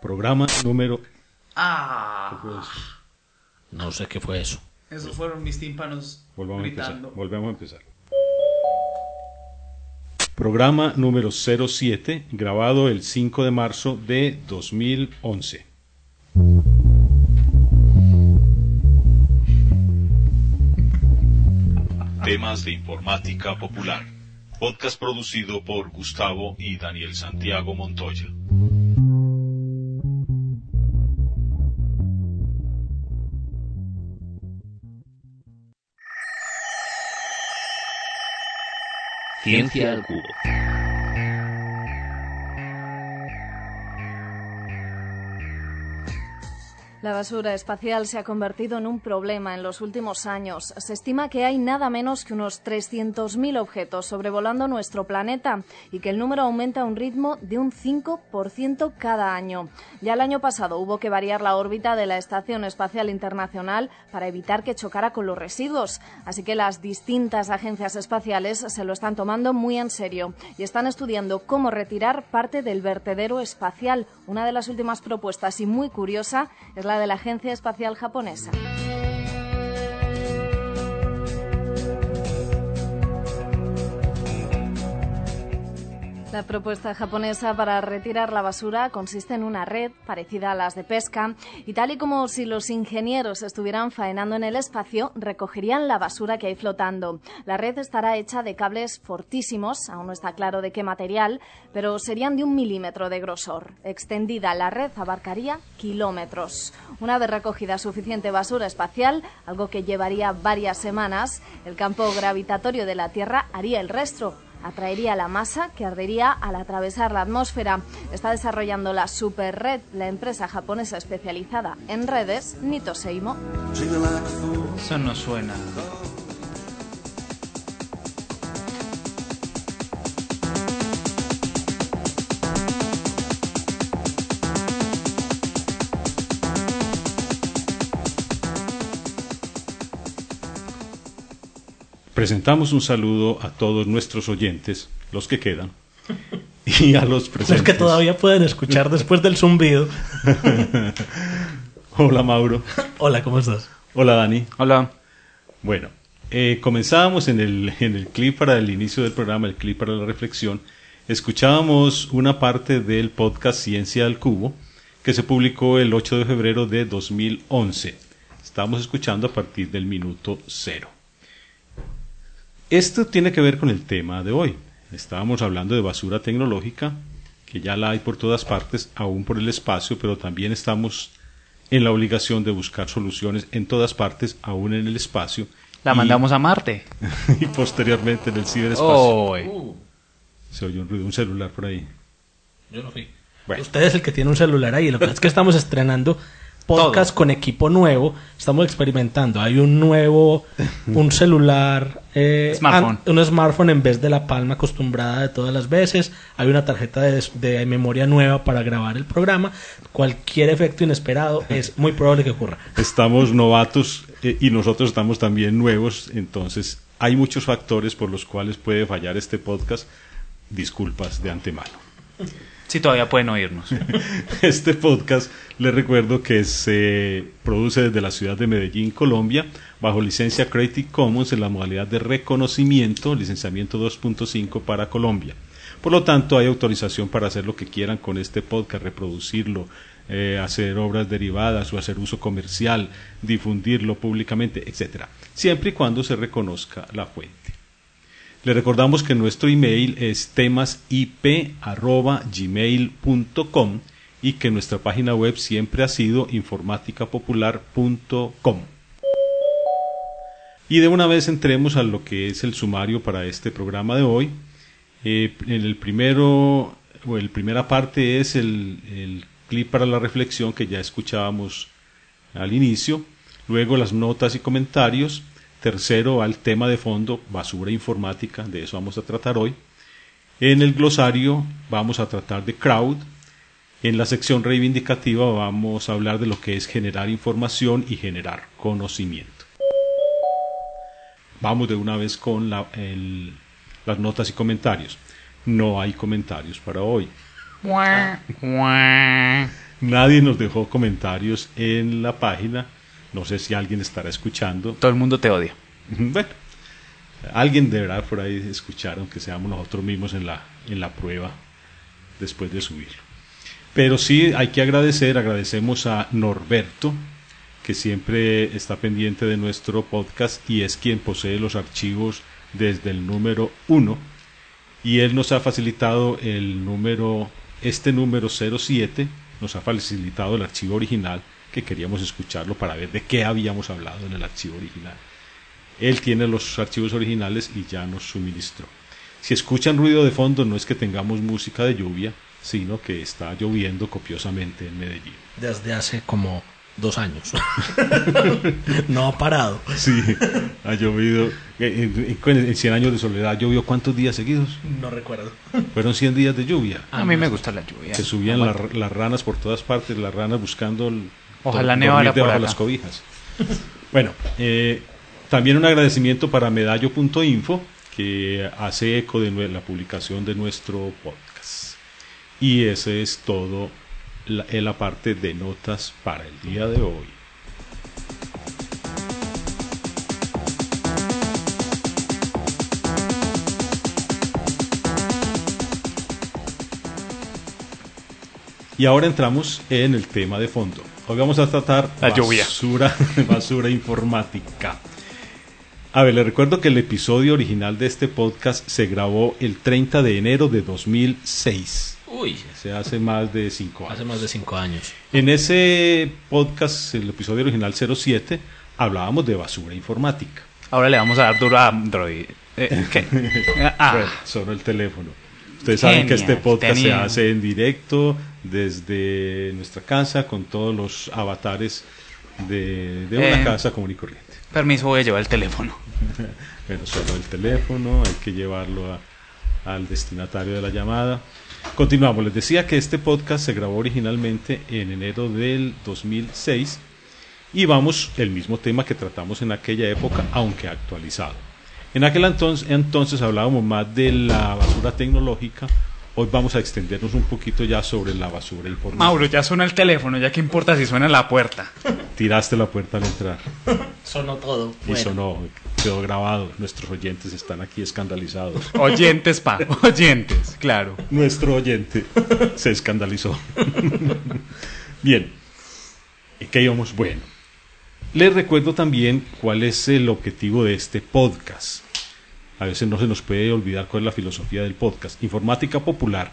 Programa número... Ah, No sé qué fue eso. esos fueron mis tímpanos Volvamos a empezar. gritando. Volvemos a empezar. Programa número 07, grabado el 5 de marzo de 2011. Temas de informática popular. Podcast producido por Gustavo y Daniel Santiago Montoya. Ciencia al cubo. La basura espacial se ha convertido en un problema en los últimos años. Se estima que hay nada menos que unos 300.000 objetos sobrevolando nuestro planeta y que el número aumenta a un ritmo de un 5% cada año. Ya el año pasado hubo que variar la órbita de la Estación Espacial Internacional para evitar que chocara con los residuos. Así que las distintas agencias espaciales se lo están tomando muy en serio y están estudiando cómo retirar parte del vertedero espacial. Una de las últimas propuestas y muy curiosa es la de la Agencia Espacial Japonesa. La propuesta japonesa para retirar la basura consiste en una red parecida a las de pesca y tal y como si los ingenieros estuvieran faenando en el espacio, recogerían la basura que hay flotando. La red estará hecha de cables fortísimos, aún no está claro de qué material, pero serían de un milímetro de grosor. Extendida la red abarcaría kilómetros. Una vez recogida suficiente basura espacial, algo que llevaría varias semanas, el campo gravitatorio de la Tierra haría el resto atraería la masa que ardería al atravesar la atmósfera. Está desarrollando la Super Red, la empresa japonesa especializada en redes Nito Seimo. Eso no suena. Presentamos un saludo a todos nuestros oyentes, los que quedan, y a los presentes. Los que todavía pueden escuchar después del zumbido. Hola Mauro. Hola, ¿cómo estás? Hola Dani. Hola. Bueno, eh, comenzábamos en el, en el clip para el inicio del programa, el clip para la reflexión. Escuchábamos una parte del podcast Ciencia al Cubo que se publicó el 8 de febrero de 2011. Estamos escuchando a partir del minuto cero. Esto tiene que ver con el tema de hoy. Estábamos hablando de basura tecnológica, que ya la hay por todas partes, aún por el espacio, pero también estamos en la obligación de buscar soluciones en todas partes, aún en el espacio. La y- mandamos a Marte. y posteriormente en el ciberespacio. Oh, Se oyó un ruido, un celular por ahí. Yo no fui. Bueno. Usted es el que tiene un celular ahí. Lo que pasa es que estamos estrenando podcast Todo. con equipo nuevo. Estamos experimentando. Hay un nuevo, un celular, eh, Smartphone. un smartphone en vez de la palma acostumbrada de todas las veces. Hay una tarjeta de, de memoria nueva para grabar el programa. Cualquier efecto inesperado es muy probable que ocurra. Estamos novatos eh, y nosotros estamos también nuevos, entonces hay muchos factores por los cuales puede fallar este podcast. Disculpas de antemano. Sí, todavía pueden oírnos. Este podcast, les recuerdo que se produce desde la ciudad de Medellín, Colombia, bajo licencia Creative Commons en la modalidad de reconocimiento, licenciamiento 2.5 para Colombia. Por lo tanto, hay autorización para hacer lo que quieran con este podcast, reproducirlo, eh, hacer obras derivadas o hacer uso comercial, difundirlo públicamente, etcétera, siempre y cuando se reconozca la fuente. Le recordamos que nuestro email es temasip.gmail.com y que nuestra página web siempre ha sido informaticapopular.com. Y de una vez entremos a lo que es el sumario para este programa de hoy. Eh, en el primero, o el primera parte es el, el clip para la reflexión que ya escuchábamos al inicio. Luego las notas y comentarios. Tercero al tema de fondo, basura informática, de eso vamos a tratar hoy. En el glosario vamos a tratar de crowd. En la sección reivindicativa vamos a hablar de lo que es generar información y generar conocimiento. Vamos de una vez con la- el- las notas y comentarios. No hay comentarios para hoy. Nadie nos dejó comentarios en la página. No sé si alguien estará escuchando. Todo el mundo te odia. Bueno, alguien deberá por ahí escuchar, aunque seamos nosotros mismos en la, en la prueba después de subirlo. Pero sí hay que agradecer, agradecemos a Norberto, que siempre está pendiente de nuestro podcast y es quien posee los archivos desde el número 1 y él nos ha facilitado el número, este número 07, nos ha facilitado el archivo original que queríamos escucharlo para ver de qué habíamos hablado en el archivo original. Él tiene los archivos originales y ya nos suministró. Si escuchan ruido de fondo no es que tengamos música de lluvia, sino que está lloviendo copiosamente en Medellín. Desde hace como dos años. no ha parado. Sí, ha llovido. En, en, en 100 años de soledad, ¿llovió cuántos días seguidos? No recuerdo. Fueron 100 días de lluvia. A mí me gusta la lluvia. Se subían la- las ranas por todas partes, las ranas buscando el, Ojalá nevara por acá. las cobijas. bueno, eh, también un agradecimiento para medallo.info que hace eco de la publicación de nuestro podcast. Y ese es todo la, en la parte de notas para el día de hoy. Y ahora entramos en el tema de fondo. Hoy vamos a tratar La lluvia. basura, basura informática. A ver, le recuerdo que el episodio original de este podcast se grabó el 30 de enero de 2006. Uy, O sea, hace más de cinco años. hace más de cinco años. En ese podcast, el episodio original 07, hablábamos de basura informática. Ahora le vamos a dar duro a Android. Eh, ¿Qué? Ah, Bueno, solo el teléfono. Ustedes saben que este podcast se hace en directo desde nuestra casa con todos los avatares de, de una Eh. casa común y corriente. permiso, voy a llevar el teléfono. Bueno, solo el teléfono, hay que llevarlo a- al destinatario de la llamada. Continuamos, les decía que este podcast se grabó originalmente en enero del 2006 y vamos el mismo tema que tratamos en aquella época, aunque actualizado. En aquel entonces, entonces hablábamos más de la basura tecnológica, hoy vamos a extendernos un poquito ya sobre la basura informática. Mauro, ya suena el teléfono, ya que importa si suena la puerta. Tiraste la puerta al entrar. Sonó todo. Y sonó, quedó grabado. Nuestros oyentes están aquí escandalizados. Oyentes, pa, oyentes, claro. Nuestro oyente se escandalizó. Bien, ¿en qué íbamos? Bueno, les recuerdo también cuál es el objetivo de este podcast. A veces no se nos puede olvidar cuál es la filosofía del podcast. Informática Popular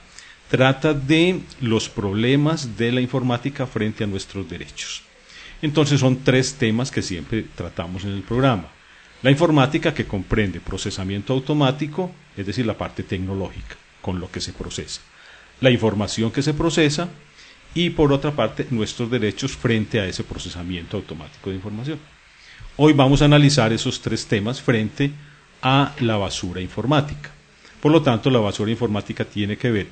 trata de los problemas de la informática frente a nuestros derechos. Entonces son tres temas que siempre tratamos en el programa. La informática que comprende procesamiento automático, es decir, la parte tecnológica, con lo que se procesa. La información que se procesa y por otra parte nuestros derechos frente a ese procesamiento automático de información. Hoy vamos a analizar esos tres temas frente a la basura informática. Por lo tanto, la basura informática tiene que ver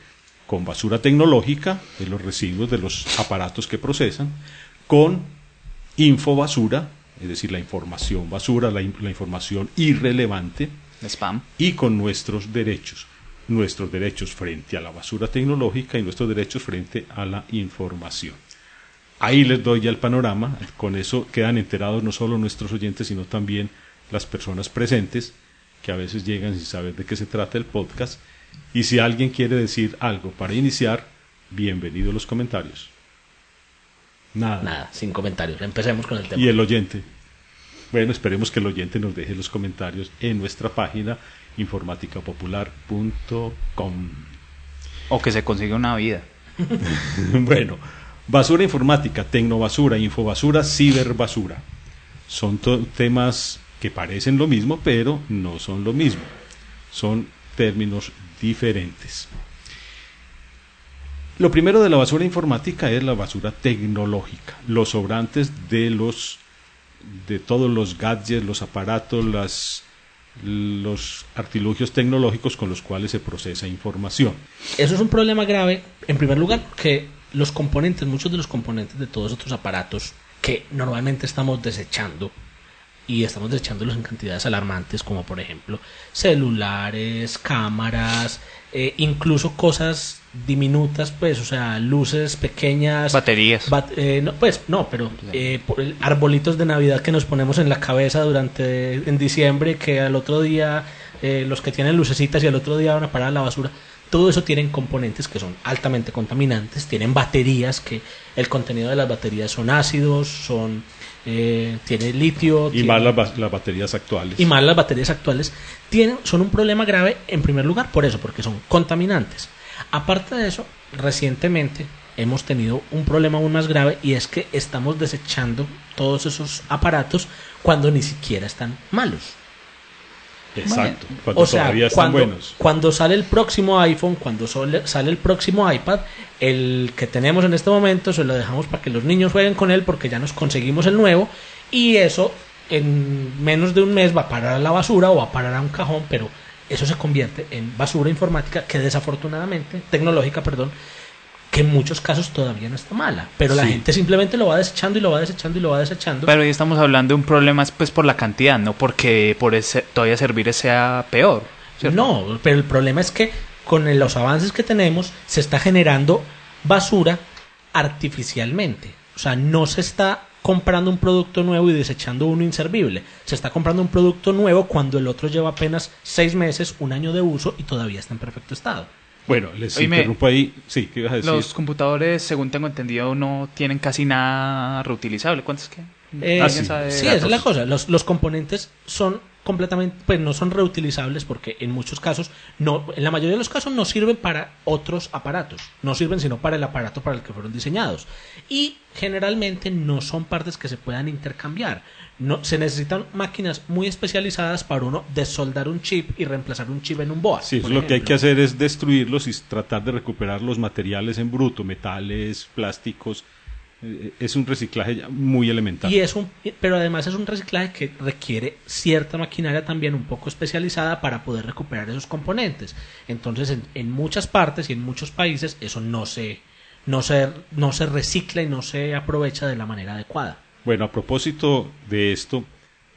con basura tecnológica, de los residuos de los aparatos que procesan, con infobasura, es decir, la información basura, la, la información irrelevante, Spam. y con nuestros derechos. Nuestros derechos frente a la basura tecnológica y nuestros derechos frente a la información. Ahí les doy ya el panorama, con eso quedan enterados no solo nuestros oyentes, sino también las personas presentes, que a veces llegan sin saber de qué se trata el podcast. Y si alguien quiere decir algo para iniciar, bienvenido a los comentarios. Nada. Nada, sin comentarios. Empecemos con el tema. Y el oyente. Bueno, esperemos que el oyente nos deje los comentarios en nuestra página informaticapopular.com. O que se consiga una vida. bueno, basura informática, tecnobasura, infobasura, ciberbasura. Son temas que parecen lo mismo, pero no son lo mismo. Son términos diferentes. Lo primero de la basura informática es la basura tecnológica, los sobrantes de los de todos los gadgets, los aparatos, los artilugios tecnológicos con los cuales se procesa información. Eso es un problema grave, en primer lugar, que los componentes, muchos de los componentes de todos estos aparatos que normalmente estamos desechando, y estamos desechándolos en cantidades alarmantes como por ejemplo celulares, cámaras, eh, incluso cosas diminutas, pues, o sea, luces pequeñas, Baterías. bat- eh, no, pues no, pero eh, por arbolitos de Navidad que nos ponemos en la cabeza durante en diciembre, que al otro día eh, los que tienen lucecitas y al otro día van a parar a la basura. Todo eso tienen componentes que son altamente contaminantes, tienen baterías que el contenido de las baterías son ácidos, son eh, tiene litio, Y tiene- más las, las baterías actuales. y más las baterías actuales tienen, son un problema grave en primer lugar por eso, porque son contaminantes. Aparte de eso, recientemente hemos tenido un problema aún más grave y es que estamos desechando todos esos aparatos cuando ni siquiera están malos. Exacto. Cuando o sea, todavía están cuando, buenos. cuando sale el próximo iPhone, cuando sale el próximo iPad, el que tenemos en este momento se lo dejamos para que los niños jueguen con él porque ya nos conseguimos el nuevo y eso en menos de un mes va a parar a la basura o va a parar a un cajón, pero eso se convierte en basura informática que desafortunadamente, tecnológica, perdón, que en muchos casos todavía no está mala, pero la gente simplemente lo va desechando y lo va desechando y lo va desechando. Pero ahí estamos hablando de un problema es, pues por la cantidad, no porque por ese, todavía servir sea peor. ¿cierto? No, pero el problema es que con los avances que tenemos se está generando basura artificialmente. O sea, no se está comprando un producto nuevo y desechando uno inservible. Se está comprando un producto nuevo cuando el otro lleva apenas seis meses, un año de uso y todavía está en perfecto estado. Bueno, les Oíme, interrumpo ahí. Sí, ¿qué ibas a decir? Los computadores, según tengo entendido, no tienen casi nada reutilizable. ¿Cuántos que? Eh, Ah, ¿Alguien sí. sabe Sí, esa es la cosa. Los, los componentes son completamente, pues no son reutilizables porque en muchos casos, no, en la mayoría de los casos no sirven para otros aparatos. No sirven sino para el aparato para el que fueron diseñados. Y generalmente no son partes que se puedan intercambiar. No, se necesitan máquinas muy especializadas para uno desoldar un chip y reemplazar un chip en un BOA. Sí, lo que hay que hacer es destruirlos y tratar de recuperar los materiales en bruto, metales, plásticos. Es un reciclaje ya muy elemental. Y es un, pero además es un reciclaje que requiere cierta maquinaria también un poco especializada para poder recuperar esos componentes. Entonces, en, en muchas partes y en muchos países eso no se, no se, no se recicla y no se aprovecha de la manera adecuada. Bueno, a propósito de esto,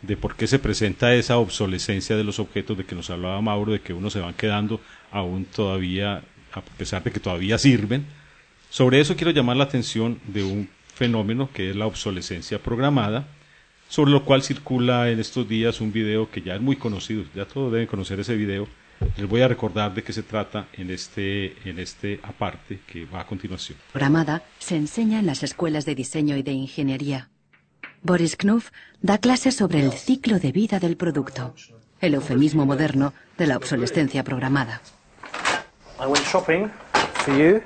de por qué se presenta esa obsolescencia de los objetos de que nos hablaba Mauro, de que unos se van quedando aún todavía, a pesar de que todavía sirven, sobre eso quiero llamar la atención de un fenómeno que es la obsolescencia programada, sobre lo cual circula en estos días un video que ya es muy conocido, ya todos deben conocer ese video. Les voy a recordar de qué se trata en este, en este aparte que va a continuación. programada se enseña en las escuelas de diseño y de ingeniería. Boris Knuff da clases sobre el ciclo de vida del producto, el eufemismo moderno de la obsolescencia programada. I went shopping for you.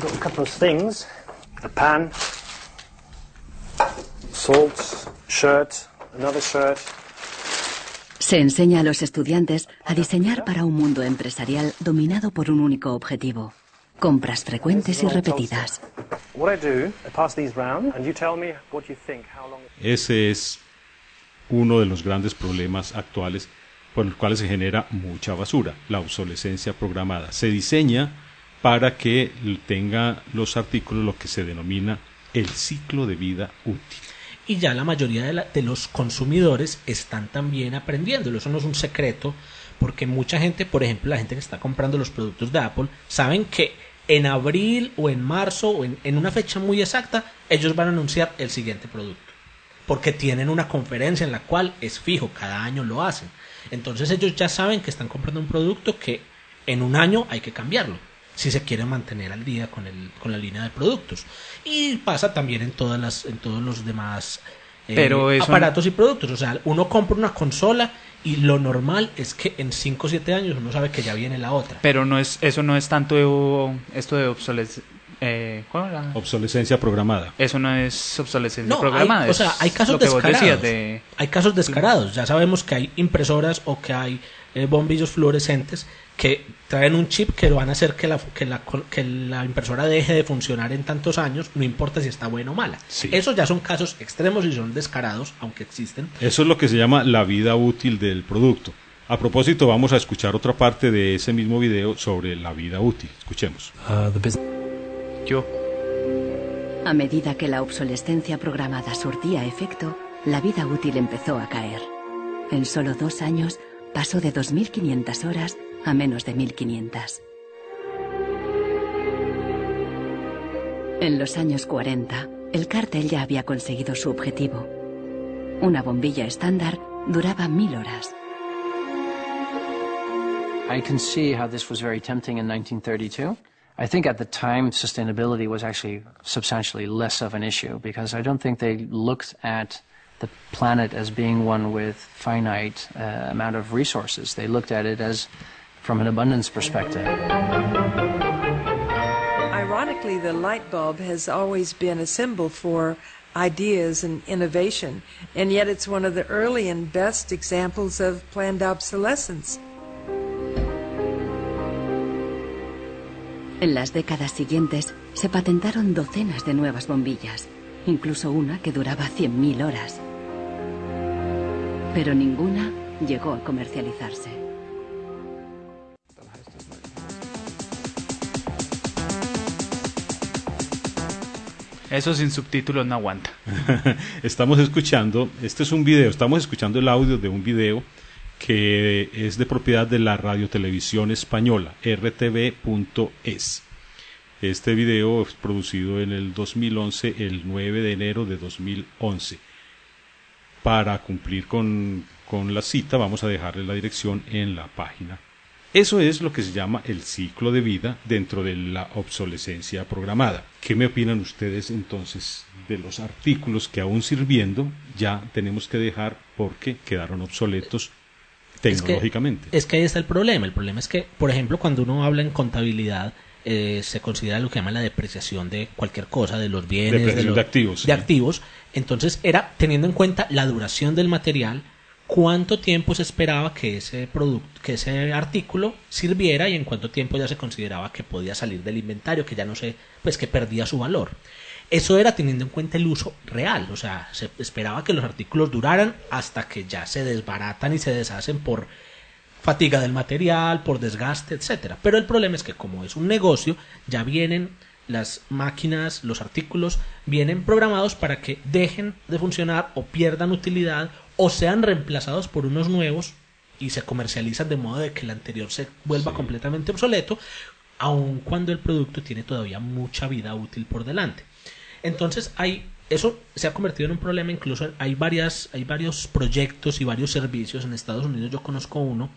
Got a couple of things. A pan, salt, shirt, another shirt. Se enseña a los estudiantes a diseñar para un mundo empresarial dominado por un único objetivo, compras frecuentes y repetidas. What I do, I pass these round, and you tell me what you think, how long. Ese es uno de los grandes problemas actuales por los cuales se genera mucha basura, la obsolescencia programada. Se diseña para que tenga los artículos lo que se denomina el ciclo de vida útil. Y ya la mayoría de, la- de los consumidores están también aprendiéndolo. Eso no es un secreto, porque mucha gente, por ejemplo, la gente que está comprando los productos de Apple, saben que en abril o en marzo o en, en una fecha muy exacta, ellos van a anunciar el siguiente producto. Porque tienen una conferencia en la cual es fijo, cada año lo hacen. Entonces ellos ya saben que están comprando un producto que en un año hay que cambiarlo si se quiere mantener al día con, el, con la línea de productos. Y pasa también en, todas las, en todos los demás eh, Pero eso- aparatos y productos. O sea, uno compra una consola y lo normal es que en 5 o 7 años uno sabe que ya viene la otra. Pero no es, eso no es tanto de- esto de obsolescencia. Eh, ¿cuál era? Obsolescencia programada. Eso no es obsolescencia No, programada. hay, o sea, hay casos descarados. de... Hay casos descarados. Ya sabemos que hay impresoras o que hay eh, bombillos fluorescentes que traen un chip que lo van a hacer que la, que, la, que la impresora deje de funcionar en tantos años, no importa si está buena o mala. Sí. Esos ya son casos extremos y son descarados, aunque existen. Eso es lo que se llama la vida útil del producto. A propósito, vamos a escuchar otra parte de ese mismo video sobre la vida útil. Escuchemos. Yo. A medida que la obsolescencia programada surtía efecto, la vida útil empezó a caer. En solo dos años pasó de 2.500 horas a menos de 1.500. En los años 40, el cártel ya había conseguido su objetivo. Una bombilla estándar duraba mil horas. I can see how this was very tempting in 1932. I think at the time sustainability was actually substantially less of an issue because I don't think they looked at the planet as being one with finite uh, amount of resources. They looked at it as from an abundance perspective. Ironically, the light bulb has always been a symbol for ideas and innovation, and yet it's one of the early and best examples of planned obsolescence. En las décadas siguientes se patentaron docenas de nuevas bombillas, incluso una que duraba 100.000 horas. Pero ninguna llegó a comercializarse. Eso sin subtítulos no aguanta. estamos escuchando, este es un video, estamos escuchando el audio de un video que es de propiedad de la radiotelevisión española, rtv.es. Este video es producido en el 2011, el 9 de enero de 2011. Para cumplir con, con la cita vamos a dejarle la dirección en la página. Eso es lo que se llama el ciclo de vida dentro de la obsolescencia programada. ¿Qué me opinan ustedes entonces de los artículos que aún sirviendo ya tenemos que dejar porque quedaron obsoletos tecnológicamente? Es que, es que ahí está el problema. El problema es que, por ejemplo, cuando uno habla en contabilidad, eh, se considera lo que llama la depreciación de cualquier cosa, de los bienes, de, los- de activos, de sí. activos. Entonces era teniendo en cuenta la duración del material, cuánto tiempo se esperaba que ese producto, que ese artículo sirviera y en cuánto tiempo ya se consideraba que podía salir del inventario, que ya no se, pues que perdía su valor. Eso era teniendo en cuenta el uso real, o sea, se esperaba que los artículos duraran hasta que ya se desbaratan y se deshacen por fatiga del material, por desgaste, etcétera. Pero el problema es que como es un negocio, ya vienen las máquinas, los artículos vienen programados para que dejen de funcionar o pierdan utilidad o sean reemplazados por unos nuevos y se comercializan de modo de que el anterior se vuelva completamente obsoleto, aun cuando el producto tiene todavía mucha vida útil por delante. Entonces hay eso se ha convertido en un problema incluso hay varias hay varios proyectos y varios servicios en Estados Unidos. Yo conozco uno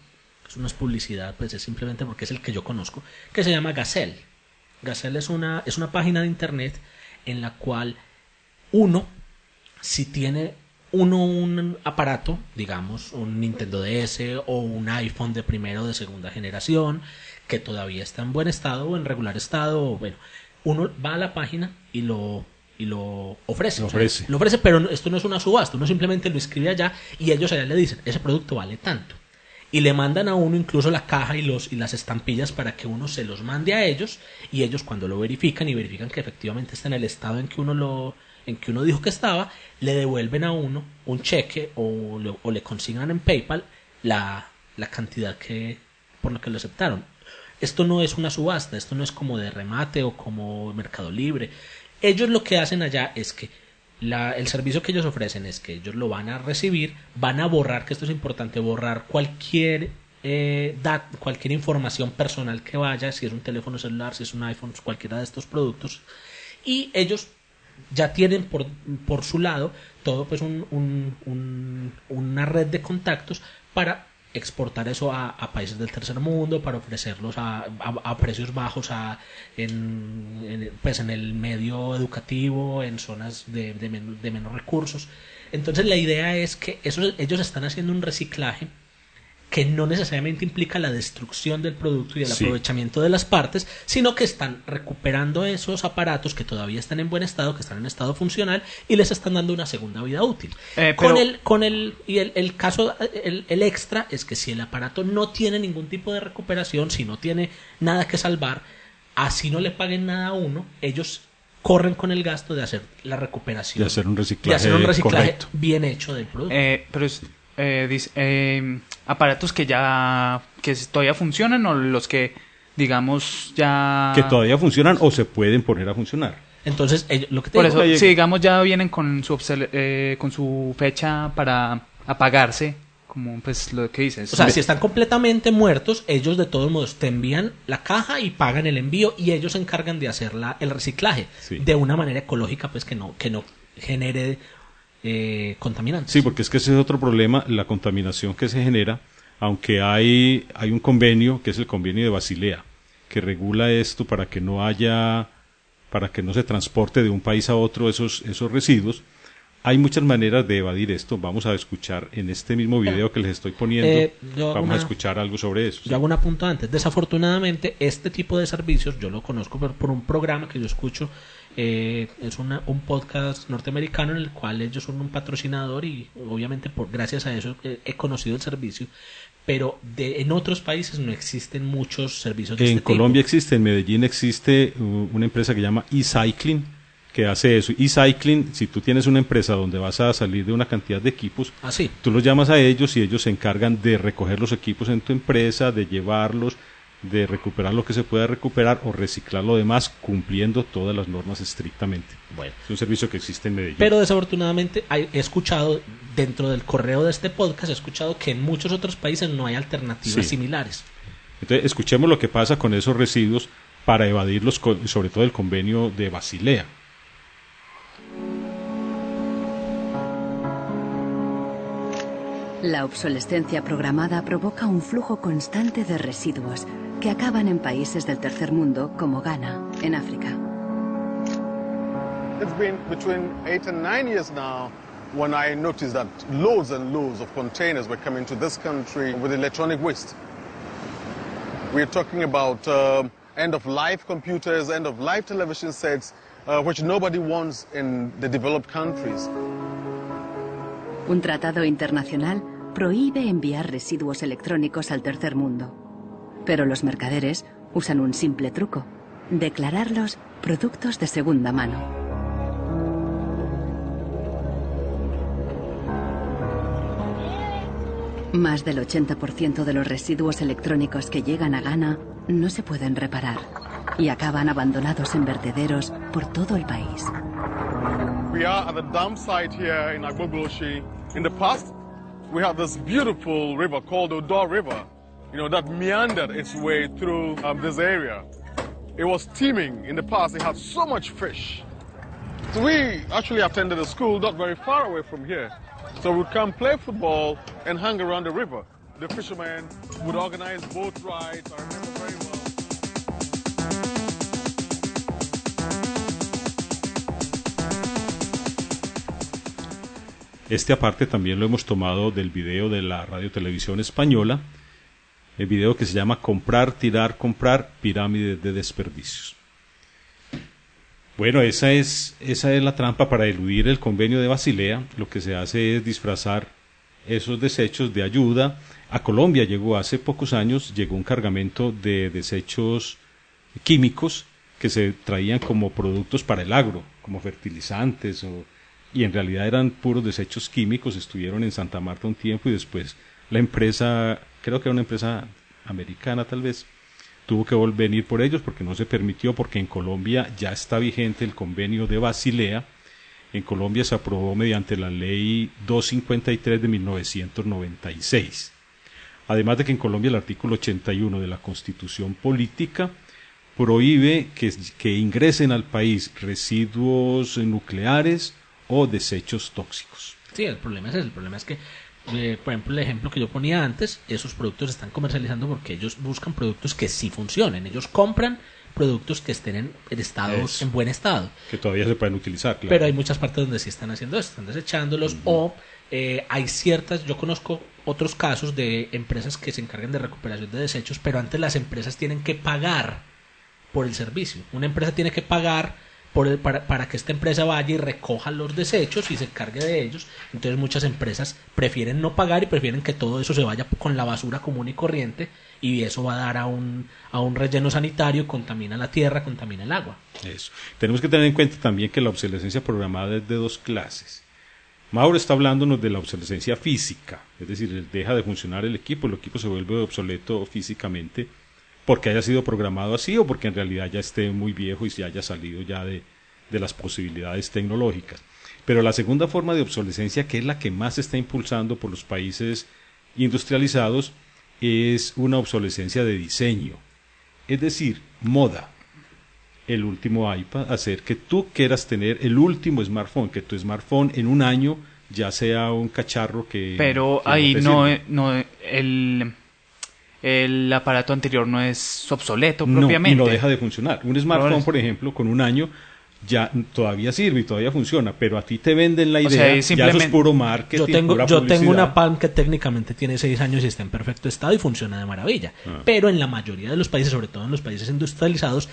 eso no es publicidad pues es simplemente porque es el que yo conozco que se llama Gazelle. Gazelle es una es una página de internet en la cual uno si tiene uno un aparato, digamos, un Nintendo DS o un iPhone de primera o de segunda generación, que todavía está en buen estado o en regular estado, o bueno, uno va a la página y lo y lo ofrece. Lo o sea, ofrece. lo ofrece, pero esto no es una subasta, uno simplemente lo inscribe allá y ellos allá le dicen, ese producto vale tanto. Y le mandan a uno incluso la caja y los y las estampillas para que uno se los mande a ellos y ellos cuando lo verifican y verifican que efectivamente está en el estado en que uno lo en que uno dijo que estaba, le devuelven a uno un cheque o, le- o le consignan en PayPal la, la cantidad que por lo que lo aceptaron. Esto no es una subasta, esto no es como de remate o como Mercado Libre. Ellos lo que hacen allá es que la- el servicio que ellos ofrecen es que ellos lo van a recibir, van a borrar, que esto es importante, borrar cualquier eh, cualquier información personal que vaya, si es un teléfono celular, si es un iPhone, cualquiera de estos productos, y ellos ya tienen por, por su lado todo pues un, un- un- una red de contactos para exportar eso a, países del tercer mundo para ofrecerlos a, a- precios bajos a, en, en- pues en el medio educativo en zonas de, de men- de menos recursos. Entonces la idea es que eso, ellos están haciendo un reciclaje que no necesariamente implica la destrucción del producto y el Sí. aprovechamiento de las partes, sino que están recuperando esos aparatos que todavía están en buen estado, que están en estado funcional y les están dando una segunda vida útil. Eh, Con el con el y el, el caso el, el extra es que si el aparato no tiene ningún tipo de recuperación, si no tiene nada que salvar, así no le paguen nada a uno, ellos corren con el gasto de hacer la recuperación, De hacer un reciclaje de hacer un reciclaje correcto. bien hecho del producto. Eh, pero es, eh, dice, eh, aparatos que ya que todavía funcionan o los que digamos ya Que todavía funcionan o se pueden poner a funcionar. Entonces, ellos- lo que te Por digo, eso, si digamos ya vienen con su, eh, con su fecha para apagarse, como pues lo que dices. O sea, si están completamente muertos, ellos de todos modos te envían la caja y pagan el envío y ellos se encargan de hacer la, el reciclaje Sí. de una manera ecológica, pues que no, que no genere eh, contaminantes. Sí, porque es que ese es otro problema, la contaminación que se genera, aunque hay, hay un convenio, que es el convenio de Basilea, que regula esto para que no haya, para que no se transporte de un país a otro esos, esos residuos. Hay muchas maneras de evadir esto. Vamos a escuchar en este mismo video que les estoy poniendo, Eh, vamos a escuchar algo sobre eso. Yo hago un apunto antes. Desafortunadamente, este tipo de servicios yo lo conozco por, por un programa que yo escucho. Eh, es una- un podcast norteamericano en el cual ellos son un patrocinador y obviamente por gracias a eso eh, he conocido el servicio. Pero de, en otros países no existen muchos servicios de En este Colombia tipo. existe, en Medellín existe uh, una empresa que llama eCycling, que hace eso. eCycling, si tú tienes una empresa donde vas a salir de una cantidad de equipos, Ah, sí. tú los llamas a ellos y ellos se encargan de recoger los equipos en tu empresa, de llevarlos, de recuperar lo que se pueda recuperar o reciclar lo demás cumpliendo todas las normas estrictamente. Bueno. Es un servicio que existe en Medellín. Pero desafortunadamente he escuchado dentro del correo de este podcast, he escuchado que en muchos otros países no hay alternativas Sí. similares. Entonces, escuchemos lo que pasa con esos residuos para evadirlos, sobre todo el convenio de Basilea. La obsolescencia programada provoca un flujo constante de residuos que acaban en países del tercer mundo como Ghana, en África. It's been between eight and nine years now when I noticed that loads and loads of containers were coming to this country with electronic waste. We're talking about um end of life computers, end of life television sets, uh, which nobody wants in the developed countries. Un tratado internacional prohíbe enviar residuos electrónicos al tercer mundo. Pero los mercaderes usan un simple truco, declararlos productos de segunda mano. Más del 80% de los residuos electrónicos que llegan a Ghana no se pueden reparar y acaban abandonados en vertederos por todo el país. We are at the dam site here in Agbogboshi. In the past, we had this beautiful river called Odor River, you know, that meandered its way through um, this area. It was teeming in the past. It had so much fish. So we actually attended a school not very far away from here. So we'd come play football and hang around the river. The fishermen would organize boat rides. I remember very well. Este aparte también lo hemos tomado del video de la Radio Televisión Española, el video que se llama Comprar, tirar, comprar, pirámide de desperdicios. Bueno, esa es, esa es la trampa para eludir el convenio de Basilea. Lo que se hace es disfrazar esos desechos de ayuda. A Colombia llegó hace pocos años, llegó un cargamento de desechos químicos que se traían como productos para el agro, como fertilizantes y en realidad eran puros desechos químicos, estuvieron en Santa Marta un tiempo y después la empresa, creo que era una empresa americana tal vez, tuvo que venir por ellos porque no se permitió, porque en Colombia ya está vigente el convenio de Basilea, en Colombia se aprobó mediante la ley 253 de 1996. Además de que en Colombia el artículo 81 de la Constitución Política prohíbe que, que ingresen al país residuos nucleares o desechos tóxicos. Sí, el problema es. El problema es que, eh, por ejemplo, el ejemplo que yo ponía antes, esos productos se están comercializando porque ellos buscan productos que sí funcionen. Ellos compran productos que estén en, en estados, en buen estado. Que todavía se pueden utilizar, claro. Pero hay muchas partes donde sí están haciendo eso, están desechándolos o eh, hay ciertas, yo conozco otros casos de empresas que se encargan de recuperación de desechos, pero antes las empresas tienen que pagar por el servicio. Una empresa tiene que pagar por para, para que esta empresa vaya y recoja los desechos y se encargue de ellos. Entonces muchas empresas prefieren no pagar y prefieren que todo eso se vaya con la basura común y corriente y eso va a dar a un, a un relleno sanitario, contamina la tierra, contamina el agua. Eso. Tenemos que tener en cuenta también que la obsolescencia programada es de dos clases. Mauro está hablándonos de la obsolescencia física, es decir, deja de funcionar el equipo, el equipo se vuelve obsoleto físicamente porque haya sido programado así o porque en realidad ya esté muy viejo y se haya salido ya de, de las posibilidades tecnológicas. Pero la segunda forma de obsolescencia, que es la que más se está impulsando por los países industrializados, es una obsolescencia de diseño. Es decir, moda. El último iPad, hacer que tú quieras tener el último smartphone, que tu smartphone en un año ya sea un cacharro que... Pero que ahí no, sirve. no, el, el aparato anterior no es obsoleto No, propiamente. y no deja de funcionar. Un smartphone, por ejemplo, con un año ya todavía sirve y todavía funciona, pero a ti te venden la O idea, sea, ya es eso es simplemente- puro marketing, Yo tengo, pura yo tengo una PAN que técnicamente tiene seis años y está en perfecto estado y funciona de maravilla. Ah. Pero en la mayoría de los países, sobre todo en los países industrializados,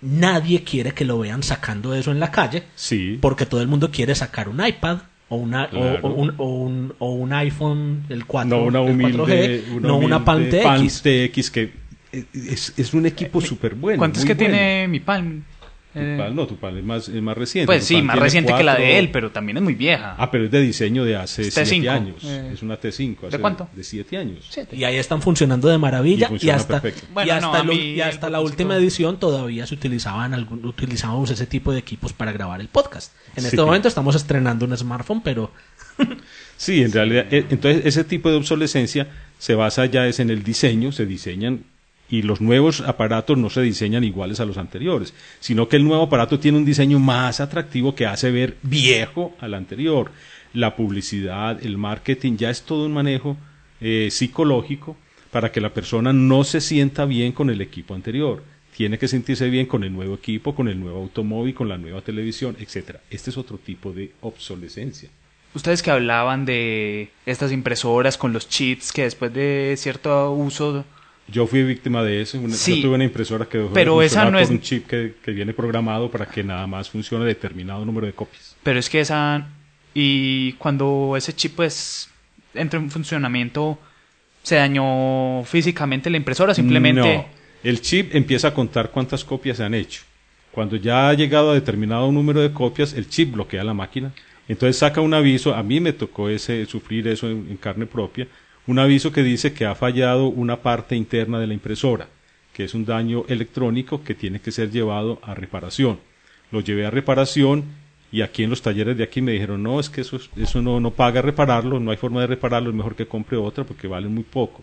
nadie quiere que lo vean sacando eso en la calle. Sí. Porque todo el mundo quiere sacar un iPad o, una, o- Claro. o, un, o, un, o un iPhone, el 4, no una el humilde, 4G, una no una PAN TX. Pan TX que es, es un equipo súper bueno. ¿Cuánto es que bueno. tiene mi Palm? Tu Eh, Palm, no, tu Palm es más, es más reciente. pues sí, más reciente que la de él, pero también es muy vieja. Ah, pero es de diseño de hace Es T5, siete años. eh. Es una T5. ¿De hace- cuánto? De siete años. Y ahí están funcionando de maravilla Y hasta, y Bueno, hasta, no, y hasta la última edición todavía se utilizaban algún, utilizábamos ese tipo de equipos para grabar el podcast. En este momento estamos estrenando un smartphone, pero Sí, en realidad, eh, entonces ese tipo de obsolescencia se basa ya es en el diseño, se diseñan y los nuevos aparatos no se diseñan iguales a los anteriores, sino que el nuevo aparato tiene un diseño más atractivo que hace ver viejo al anterior. La publicidad, el marketing, ya es todo un manejo eh, psicológico para que la persona no se sienta bien con el equipo anterior. Tiene que sentirse bien con el nuevo equipo, con el nuevo automóvil, con la nueva televisión, etcétera. Este es otro tipo de obsolescencia. Ustedes que hablaban de estas impresoras con los cheats que después de cierto uso Yo fui víctima de eso. Una- Sí. yo tuve una impresora que dejó de Pero esa funcionar no por es- un chip que, que viene programado para que nada más funcione determinado número de copias. Pero es que esa... Y cuando ese chip pues entra en funcionamiento, ¿se dañó físicamente la impresora? Simplemente... No. El chip empieza a contar cuántas copias se han hecho. Cuando ya ha llegado a determinado número de copias, el chip bloquea la máquina. Entonces saca un aviso. A mí me tocó ese, sufrir eso en, en carne propia. Un aviso que dice que ha fallado una parte interna de la impresora, que es un daño electrónico que tiene que ser llevado a reparación. Lo llevé a reparación y aquí en los talleres de aquí me dijeron, no, es que eso, eso no, no paga repararlo, no hay forma de repararlo, es mejor que compre otra porque vale muy poco.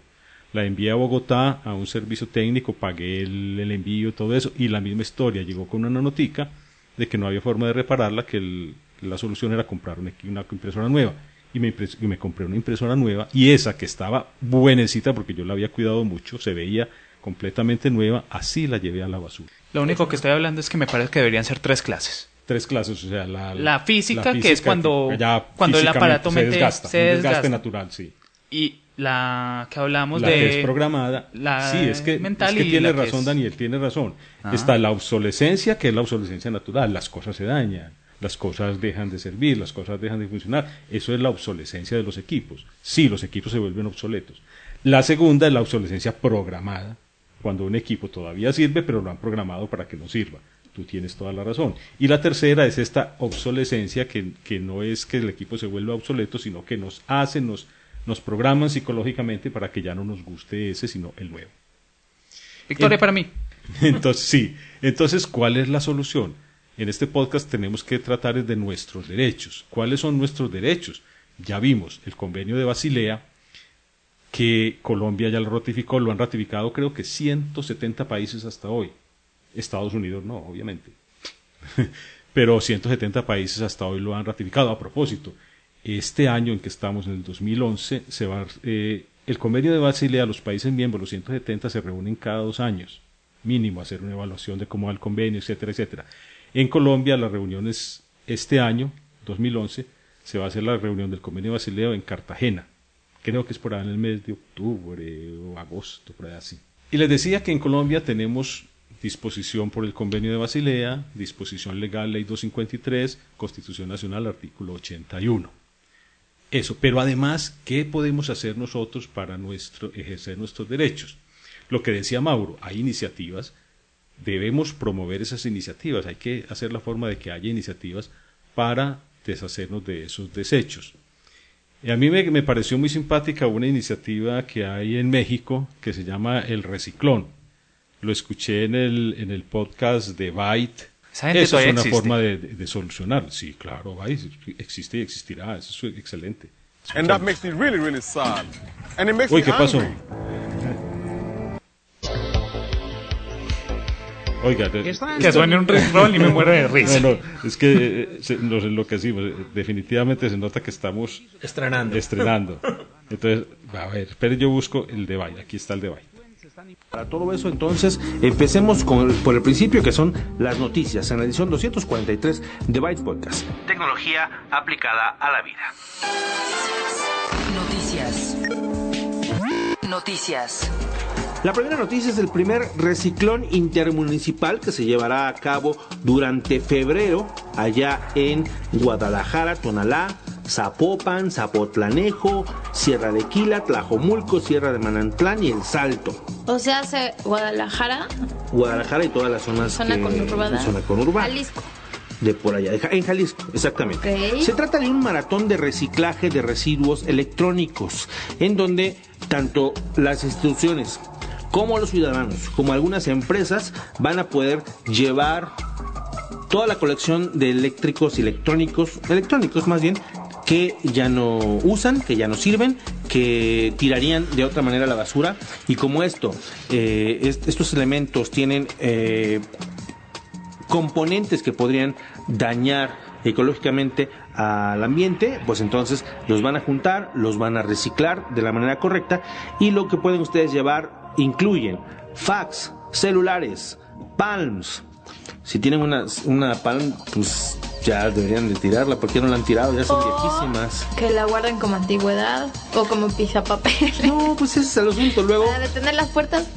La envié a Bogotá a un servicio técnico, pagué el, envío, todo eso, y la misma historia. Llegó con una notica de que no había forma de repararla, que la solución era comprar una impresora nueva. Y me, impres- y me compré una impresora nueva, y esa que estaba buenecita, porque yo la había cuidado mucho, se veía completamente nueva, así la llevé a la basura. Lo único que estoy hablando es que me parece que deberían ser tres clases. Tres clases, o sea, la, La física, que es cuando- cuando el aparato se mete- desgasta, se un desgaste natural, sí. Y la que hablamos la de... que es programada. la sí, es que, mental es que tiene que razón, es- Daniel, tiene razón. Ah. Está la obsolescencia, que es la obsolescencia natural. Las cosas se dañan, las cosas dejan de servir, las cosas dejan de funcionar. Eso es la obsolescencia de los equipos. Sí, los equipos se vuelven obsoletos. La segunda es la obsolescencia programada, cuando un equipo todavía sirve, pero lo han programado para que no sirva. Tú tienes toda la razón. Y la tercera es esta obsolescencia que, que no es que el equipo se vuelva obsoleto, sino que nos hacen, nos, nos programan psicológicamente para que ya no nos guste ese, sino el nuevo. Victoria En- para mí. Entonces, sí. Entonces, ¿cuál es la solución? En este podcast tenemos que tratar de nuestros derechos. ¿Cuáles son nuestros derechos? Ya vimos el convenio de Basilea, que Colombia ya lo ratificó, lo han ratificado creo que 170 países hasta hoy. Estados Unidos no, obviamente. Pero 170 países hasta hoy lo han ratificado. A propósito, este año en que estamos, en el 2011, se va, eh, el convenio de Basilea, los países miembros, los 170, se reúnen cada dos años, mínimo, hacer una evaluación de cómo va el convenio, etcétera, etcétera. En Colombia, las reuniones este año, 2011, se va a hacer la reunión del convenio de Basilea en Cartagena. Creo que es por ahí en el mes de octubre o agosto, por ahí así. Y les decía que en Colombia tenemos disposición por el convenio de Basilea, disposición legal ley 253, Constitución Nacional artículo 81. Eso, pero además, ¿qué podemos hacer nosotros para nuestro, ejercer nuestros derechos? Lo que decía Mauro, hay iniciativas, debemos promover esas iniciativas, hay que hacer la forma de que haya iniciativas para deshacernos de esos desechos. Y a mí me, me pareció muy simpática una iniciativa que hay en México que se llama El Reciclón. Lo escuché en el, en el podcast de Byte Esa, es una forma de, de, solucionar. Sí, claro, va, existe y existirá. Eso es excelente. And that makes me really, really sad. And it makes Uy, ¿qué pasó? Oiga, que suene un roll y me muero de risa. No, no, es que eh, se, nos enloquecimos. Definitivamente se nota que estamos estrenando. estrenando. Entonces, a ver, espere, yo busco el de Byte. Aquí está el de Byte. Para todo eso, entonces, empecemos con, por el principio, que son las noticias, en la edición 243 de Byte Podcast. Tecnología aplicada a la vida. Noticias. Noticias. La primera noticia es el primer reciclón intermunicipal que se llevará a cabo durante febrero allá en Guadalajara, Tonalá, Zapopan, Zapotlanejo, Sierra de Quila, Tlajomulco, Sierra de Manantlán y El Salto. O sea, hace Guadalajara. Guadalajara y todas las zonas. Zona conurbada. Zona conurbada. Jalisco de por allá, en Jalisco, exactamente. Se trata de un maratón de reciclaje de residuos electrónicos, en donde tanto las instituciones como los ciudadanos, como algunas empresas, van a poder llevar toda la colección de eléctricos y electrónicos, electrónicos más bien, que ya no usan, que ya no sirven, que tirarían de otra manera la basura. Y como esto, eh, estos elementos tienen eh, componentes que podrían dañar ecológicamente al ambiente, pues entonces los van a juntar, los van a reciclar de la manera correcta y lo que pueden ustedes llevar incluyen fax, celulares, palms. Si tienen una, una palm, pues ya deberían de tirarla, porque no la han tirado? Ya son viejísimas. Que la guarden como antigüedad o como papel. No, pues ese es el asunto. Luego. Para detener las puertas.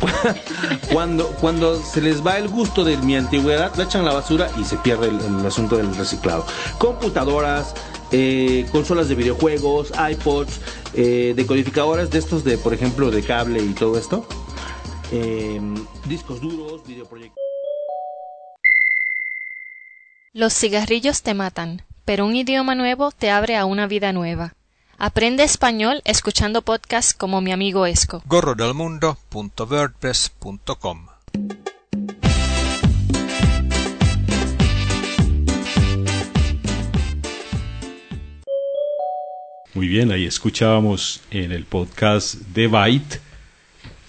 cuando, cuando se les va el gusto de mi antigüedad, la echan a la basura y se pierde el, asunto del reciclado. Computadoras, eh, consolas de videojuegos, iPods, eh, decodificadoras de estos de, por ejemplo, de cable y todo esto. Em, discos duros, videoproyectores. Los cigarrillos te matan, pero un idioma nuevo te abre a una vida nueva. Aprende español escuchando podcasts como mi amigo Esco. gorrodelmundo.wordpress.com Muy bien, ahí escuchábamos en el podcast de Byte.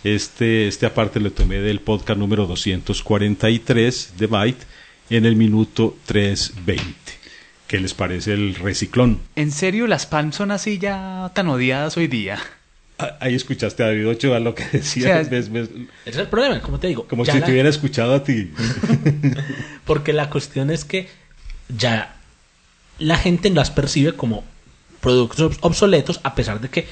Este, este aparte lo tomé del podcast número 243 de Byte en el minuto 320. ¿Qué les parece el reciclón? ¿En serio las Palm son así ya tan odiadas hoy día? Ah, ahí escuchaste a David Ochoa lo que decía. Ese es el problema, como te digo. Como si te hubiera escuchado a ti. Porque la cuestión es que ya la gente las percibe como productos obsoletos a pesar de que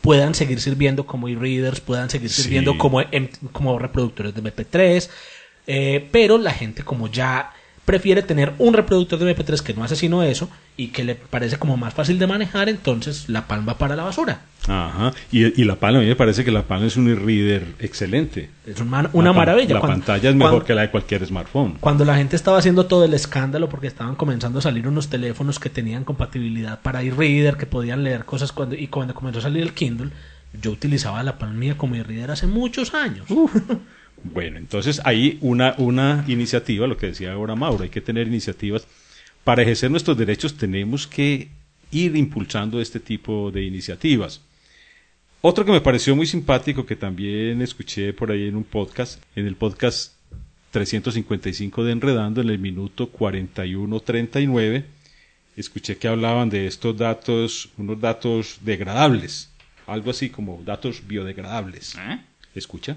puedan seguir sirviendo como e-readers, puedan seguir sirviendo como, em, como reproductores de MP3, eh, pero la gente como ya prefiere tener un reproductor de MP3 que no hace sino eso y que le parece como más fácil de manejar, entonces la Palm va para la basura. Ajá, y, la Palm, a mí me parece que la Palm es un e-reader excelente. Es una maravilla. La pantalla es mejor que la de cualquier smartphone. Cuando la gente estaba haciendo todo el escándalo porque estaban comenzando a salir unos teléfonos que tenían compatibilidad para e-reader, que podían leer cosas cuando y cuando comenzó a salir el Kindle, yo utilizaba la Palm mía como e-reader hace muchos años. Bueno, entonces hay una, una iniciativa, lo que decía ahora Mauro, hay que tener iniciativas. Para ejercer nuestros derechos tenemos que ir impulsando este tipo de iniciativas. Otro que me pareció muy simpático, que también escuché por ahí en un podcast, en el podcast 355 de Enredando, en el minuto 41.39, escuché que hablaban de estos datos, unos datos degradables, algo así como datos biodegradables. ¿Eh? ¿Escucha?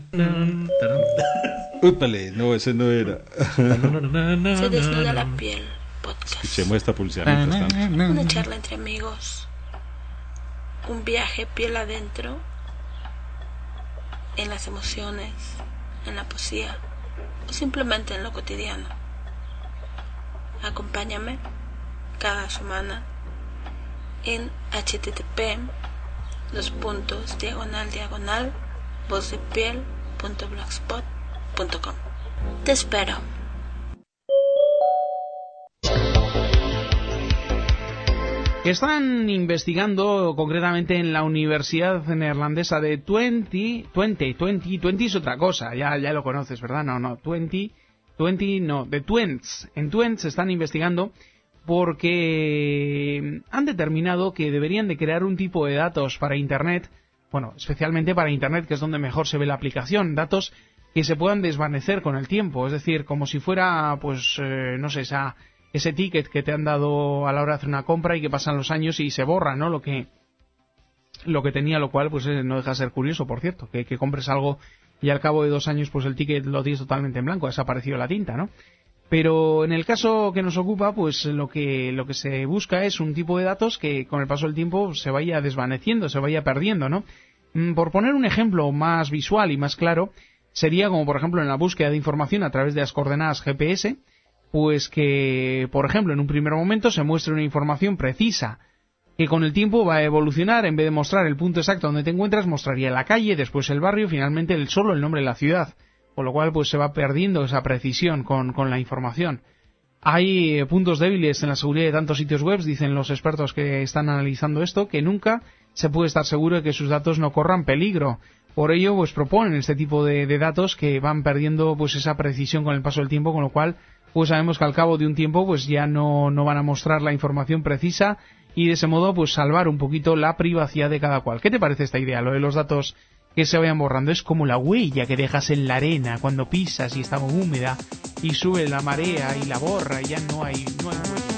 Úpale, no, ese no era. Se desnuda la piel. Podcast. Escuchemos esta publicidad mientras tanto. Una charla entre amigos. Un viaje piel adentro. En las emociones, en la poesía o simplemente en lo cotidiano. Acompáñame cada semana en http los puntos diagonal diagonal vozdepiel.blogspot.com. Te espero. Están investigando concretamente en la Universidad Neerlandesa de Twente, Twente, Twente, Twente es otra cosa, ya, ya lo conoces, ¿verdad? No, no, Twente Twenty, no, de Twents. En Twents están investigando porque han determinado que deberían de crear un tipo de datos para Internet, bueno, especialmente para Internet, que es donde mejor se ve la aplicación, datos que se puedan desvanecer con el tiempo, es decir, como si fuera, pues, eh, no sé, esa, ese ticket que te han dado a la hora de hacer una compra y que pasan los años y se borra, ¿no? Lo que, lo que tenía, lo cual, pues, eh, no deja de ser curioso, por cierto, que, que compres algo y al cabo de dos años, pues, el ticket lo tienes totalmente en blanco, ha desaparecido la tinta, ¿no? Pero en el caso que nos ocupa, pues lo que, lo que se busca es un tipo de datos que con el paso del tiempo se vaya desvaneciendo, se vaya perdiendo, ¿no? Mm, Por poner un ejemplo más visual y más claro, sería como por ejemplo en la búsqueda de información a través de las coordenadas GPS, pues que, por ejemplo, en un primer momento se muestre una información precisa, que con el tiempo va a evolucionar, en vez de mostrar el punto exacto donde te encuentras, mostraría la calle, después el barrio, finalmente el solo el nombre de la ciudad con lo cual pues se va perdiendo esa precisión con, con la información. Hay eh, puntos débiles en la seguridad de tantos sitios web, dicen los expertos que están analizando esto, que nunca se puede estar seguro de que sus datos no corran peligro. Por ello, pues proponen este tipo de, de datos que van perdiendo pues esa precisión con el paso del tiempo, con lo cual pues sabemos que al cabo de un tiempo pues ya no, no van a mostrar la información precisa y de ese modo pues salvar un poquito la privacidad de cada cual. ¿Qué te parece esta idea, lo de los datos que se vayan borrando. Es como la huella que dejas en la arena cuando pisas y está húmeda y sube la marea y la borra y ya no hay, no hay huella.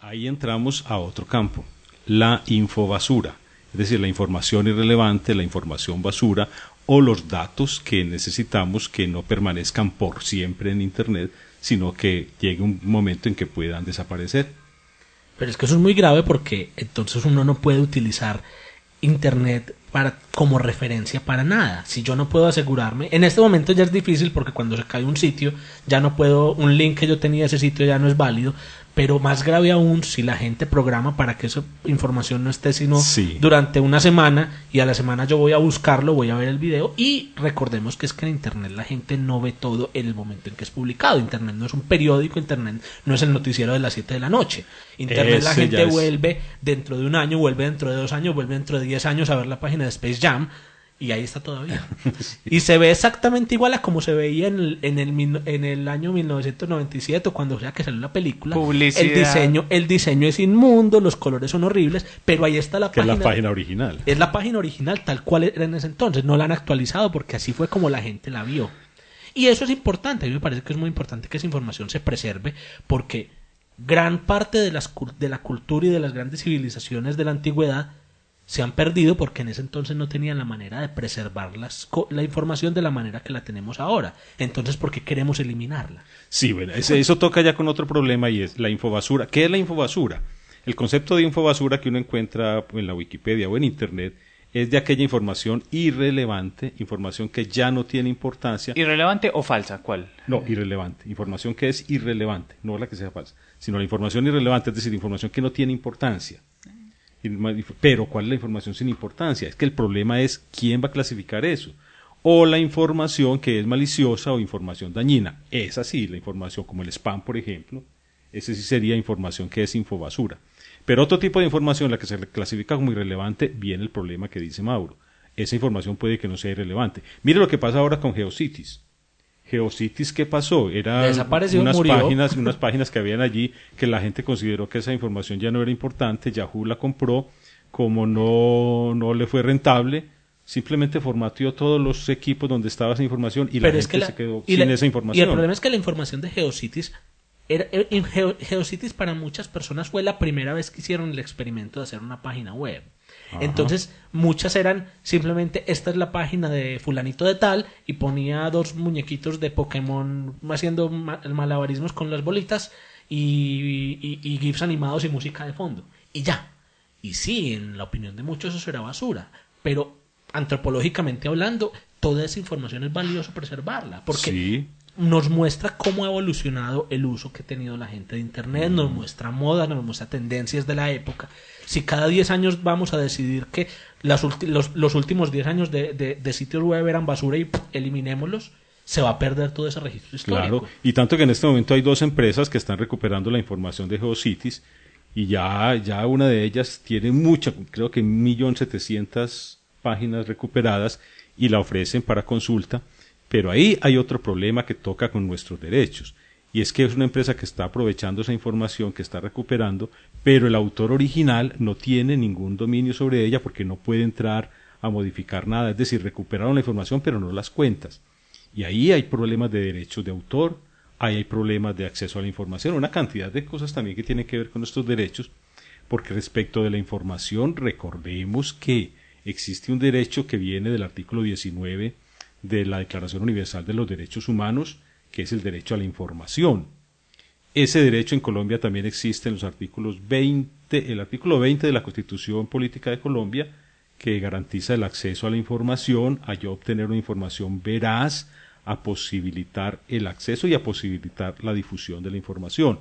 Ahí entramos a otro campo, la infobasura, es decir, la información irrelevante, la información basura o los datos que necesitamos que no permanezcan por siempre en Internet, sino que llegue un momento en que puedan desaparecer. Pero es que eso es muy grave porque entonces uno no puede utilizar Internet para, como referencia para nada. Si yo no puedo asegurarme, en este momento ya es difícil porque cuando se cae un sitio, ya no puedo, un link que yo tenía de ese sitio ya no es válido, pero más grave aún si la gente programa para que esa información no esté sino Sí. durante una semana y a la semana yo voy a buscarlo, voy a ver el video y recordemos que es que en internet la gente no ve todo en el momento en que es publicado. Internet no es un periódico, internet no es el noticiero de las 7 de la noche. Internet la gente vuelve dentro de un año, vuelve dentro de dos años, vuelve dentro de 10 años a ver la página de Space Jam y ahí está todavía. Y se ve exactamente igual a como se veía en el, en el, en el año 1997 cuando sea que salió la película. Publicidad. El diseño, el diseño es inmundo, los colores son horribles, pero ahí está la Que es página. la página original. Es la página original tal cual era en ese entonces, no la han actualizado porque así fue como la gente la vio. Y eso es importante, a mí me parece que es muy importante que esa información se preserve porque gran parte de, las, de la cultura y de las grandes civilizaciones de la antigüedad se han perdido porque en ese entonces no tenían la manera de preservar las co- la información de la manera que la tenemos ahora. Entonces, ¿por qué queremos eliminarla? Sí, bueno, ese- eso toca ya con otro problema y es la infobasura. ¿Qué es la infobasura? El concepto de infobasura que uno encuentra en la Wikipedia o en Internet es de aquella información irrelevante, información que ya no tiene importancia. ¿Irrelevante o falsa? ¿Cuál? No, irrelevante. Información que es irrelevante, no la que sea falsa, sino la información irrelevante, es decir, información que no tiene importancia. Pero, ¿cuál es la información sin importancia? Es que el problema es quién va a clasificar eso. O la información que es maliciosa o información dañina. Es así, la información como el spam, por ejemplo. Ese sí sería información que es infobasura. Pero otro tipo de información, la que se clasifica como irrelevante, viene el problema que dice Mauro. Esa información puede que no sea irrelevante. Mire lo que pasa ahora con GeoCities. GeoCities, ¿qué pasó? Desapareció, unas murió. páginas, unas páginas que habían allí que la gente consideró que esa información ya no era importante. Yahoo la compró, como no, no le fue rentable, simplemente formateó todos los equipos donde estaba esa información y la gente es que la- se quedó y sin la- esa Y información. el problema es que la información de GeoCities era, era- en Geo- GeoCities para muchas personas fue la primera vez que hicieron el experimento de hacer una página web. Ajá. Entonces, muchas eran simplemente esta es la página de fulanito de tal y ponía dos muñequitos de Pokémon haciendo ma- malabarismos con las bolitas y, y- y GIFs animados y música de fondo. Y ya. Y sí, en la opinión de muchos eso era basura. Pero antropológicamente hablando, toda esa información es valioso preservarla. Porque Sí. Nos muestra cómo ha evolucionado el uso que ha tenido la gente de Internet, nos muestra moda, nos muestra tendencias de la época. Si cada 10 años vamos a decidir que las los, los últimos 10 años de, de- de sitios web eran basura y eliminémoslos, se va a perder todo ese registro histórico. Claro, y tanto que en este momento hay dos empresas que están recuperando la información de GeoCities y ya, ya una de ellas tiene mucha, creo que 1.700.000 páginas recuperadas y la ofrecen para consulta, pero ahí hay otro problema que toca con nuestros derechos y es que es una empresa que está aprovechando esa información que está recuperando, pero el autor original no tiene ningún dominio sobre ella porque no puede entrar a modificar nada, es decir, recuperaron la información pero no las cuentas. Y ahí hay problemas de derechos de autor, ahí hay problemas de acceso a la información, una cantidad de cosas también que tienen que ver con estos derechos, porque respecto de la información recordemos que existe un derecho que viene del artículo 19 de la Declaración Universal de los Derechos Humanos, que es el derecho a la información. Ese derecho en Colombia también existe en los artículos 20, el artículo 20 de la Constitución Política de Colombia, que garantiza el acceso a la información, a yo obtener una información veraz, a posibilitar el acceso y a posibilitar la difusión de la información.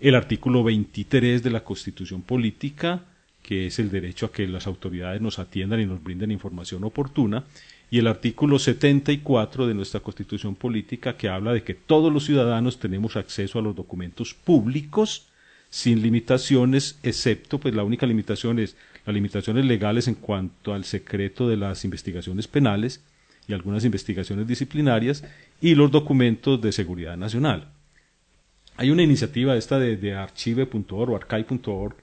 El artículo 23 de la Constitución Política, que es el derecho a que las autoridades nos atiendan y nos brinden información oportuna, y el artículo 74 de nuestra Constitución Política que habla de que todos los ciudadanos tenemos acceso a los documentos públicos sin limitaciones, excepto pues la única limitación es las limitaciones legales en cuanto al secreto de las investigaciones penales y algunas investigaciones disciplinarias y los documentos de seguridad nacional. Hay una iniciativa esta de, de archive.org o archive.org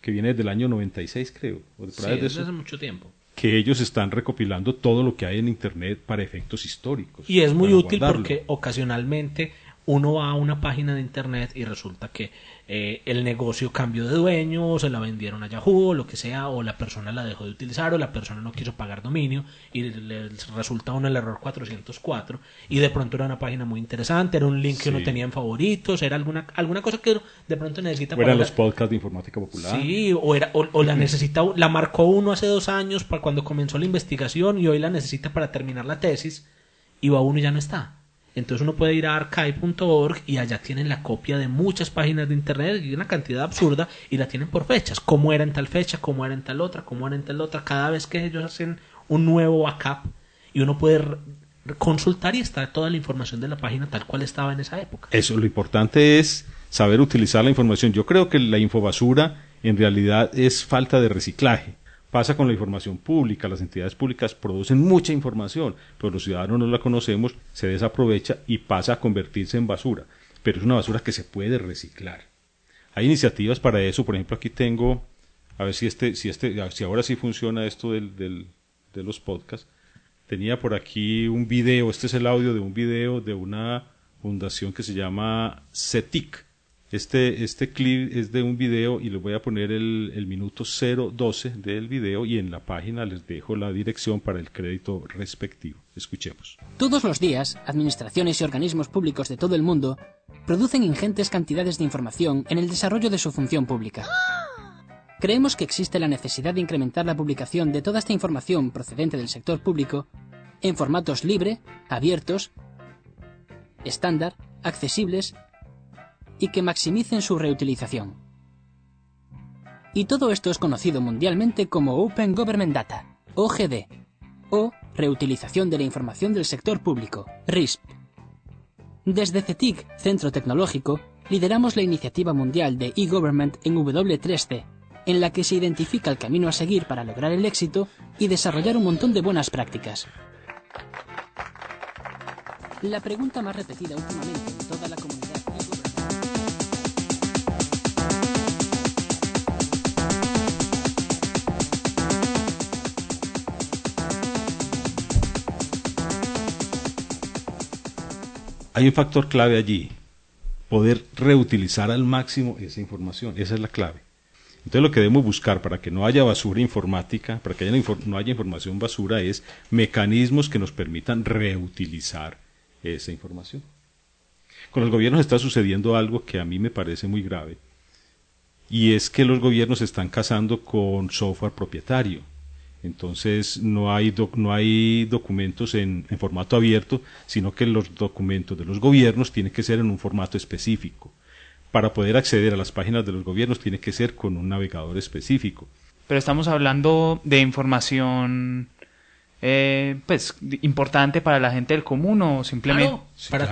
que viene desde el año 96 creo. O sí, desde hace mucho tiempo que ellos están recopilando todo lo que hay en Internet para efectos históricos. Y es muy útil porque ocasionalmente uno va a una página de Internet y resulta que eh, el negocio cambió de dueño, o se la vendieron a Yahoo, o lo que sea, o la persona la dejó de utilizar, o la persona no quiso pagar dominio, y le, resulta uno el error 404, y de pronto era una página muy interesante, era un link que uno tenía en favoritos, era alguna, alguna cosa que de pronto necesita... O eran los podcasts de informática popular. Sí, o, era, o, la necesita, la marcó uno hace dos años para cuando comenzó la investigación, y hoy la necesita para terminar la tesis, y va uno y ya no está. Entonces uno puede ir a archive.org y allá tienen la copia de muchas páginas de internet y una cantidad absurda y la tienen por fechas. Cómo era en tal fecha, cómo era en tal otra, cómo era en tal otra. Cada vez que ellos hacen un nuevo backup y uno puede consultar y está toda la información de la página tal cual estaba en esa época. Eso, lo importante es saber utilizar la información. Yo creo que la infobasura en realidad es falta de reciclaje Pasa con la información pública, las entidades públicas producen mucha información, pero los ciudadanos no la conocemos, se desaprovecha y pasa a convertirse en basura, pero es una basura que se puede reciclar. Hay iniciativas para eso, por ejemplo aquí tengo, a ver si este, si este, si ahora sí funciona esto del, del, de los podcasts, tenía por aquí un video, este es el audio de un video de una fundación que se llama CETIC, este, este clip es de un video y les voy a poner el, el minuto 012 del video y en la página les dejo la dirección para el crédito respectivo. Escuchemos. Todos los días, administraciones y organismos públicos de todo el mundo producen ingentes cantidades de información en el desarrollo de su función pública. Creemos que existe la necesidad de incrementar la publicación de toda esta información procedente del sector público en formatos libre, abiertos, estándar, accesibles y que maximicen su reutilización. Y todo esto es conocido mundialmente como Open Government Data, OGD, o Reutilización de la Información del Sector Público, RISP. Desde CETIC, Centro Tecnológico, lideramos la iniciativa mundial de e-Government en W3C, en la que se identifica el camino a seguir para lograr el éxito y desarrollar un montón de buenas prácticas. La pregunta más repetida últimamente hay un factor clave allí, poder reutilizar al máximo esa información, esa es la clave. Entonces lo que debemos buscar para que no haya basura informática, para que no haya información basura, es mecanismos que nos permitan reutilizar esa información. Con los gobiernos está sucediendo algo que a mí me parece muy grave, y es que los gobiernos están casando con software propietario. Entonces no hay, no hay documentos en, en, formato abierto, sino que los documentos de los gobiernos tienen que ser en un formato específico. Para poder acceder a las páginas de los gobiernos tiene que ser con un navegador específico. Pero estamos hablando de información eh, pues importante para la gente del común o simplemente para,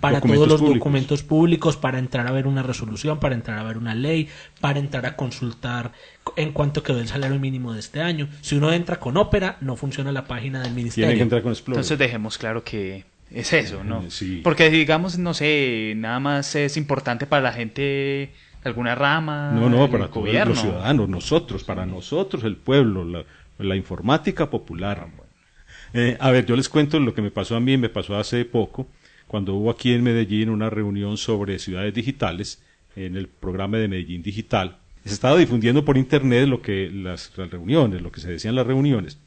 para todos los documentos públicos, para entrar a ver una resolución, para entrar a ver una ley, para entrar a consultar en cuanto quedó el salario mínimo de este año. Si uno entra con Opera, no funciona la página del ministerio. Tiene que entrar con Explorer. Entonces dejemos claro que es eso, ¿no? Porque digamos, no sé, nada más es importante para la gente de alguna rama. No, no, para todos los ciudadanos, nosotros, para nosotros, el pueblo, la, la informática popular. Eh, a ver, yo les cuento lo que me pasó a mí, me pasó hace poco, cuando hubo aquí en Medellín una reunión sobre ciudades digitales, en el programa de Medellín Digital. Se estaba difundiendo por internet lo que las, reuniones, lo que se decía en las reuniones.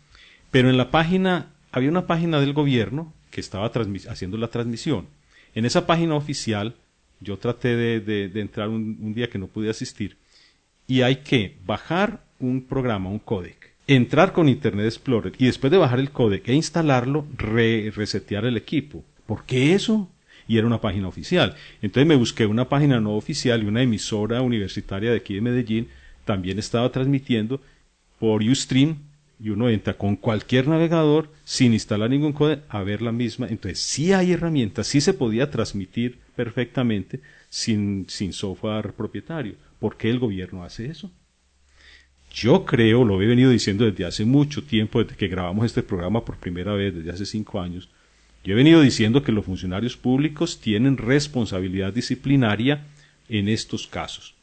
Pero en la página, había una página del gobierno que estaba haciendo la transmisión. En esa página oficial, yo traté de, entrar un, un, día que no pude asistir, y hay que bajar un programa, un códec, entrar con Internet Explorer y después de bajar el códec e instalarlo, resetear el equipo. ¿Por qué eso? Y era una página oficial. Entonces me busqué una página no oficial y una emisora universitaria de aquí de Medellín también estaba transmitiendo por Ustream y uno entra con cualquier navegador sin instalar ningún códec a ver la misma. Entonces sí hay herramientas, sí se podía transmitir perfectamente sin, sin software propietario. ¿Por qué el gobierno hace eso? Yo creo, lo he venido diciendo desde hace mucho tiempo, desde que grabamos este programa por primera vez, desde hace cinco años, yo he venido diciendo que los funcionarios públicos tienen responsabilidad disciplinaria en estos casos.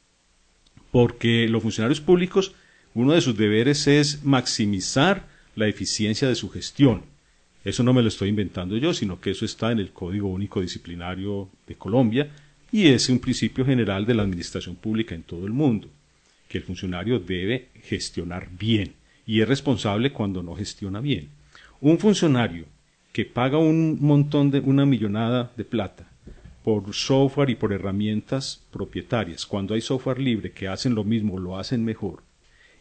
Porque los funcionarios públicos, uno de sus deberes es maximizar la eficiencia de su gestión. Eso no me lo estoy inventando yo, sino que eso está en el Código Único Disciplinario de Colombia y es un principio general de la administración pública en todo el mundo que el funcionario debe gestionar bien y es responsable cuando no gestiona bien. Un funcionario que paga un montón de una millonada de plata por software y por herramientas propietarias, cuando hay software libre que hacen lo mismo, lo hacen mejor,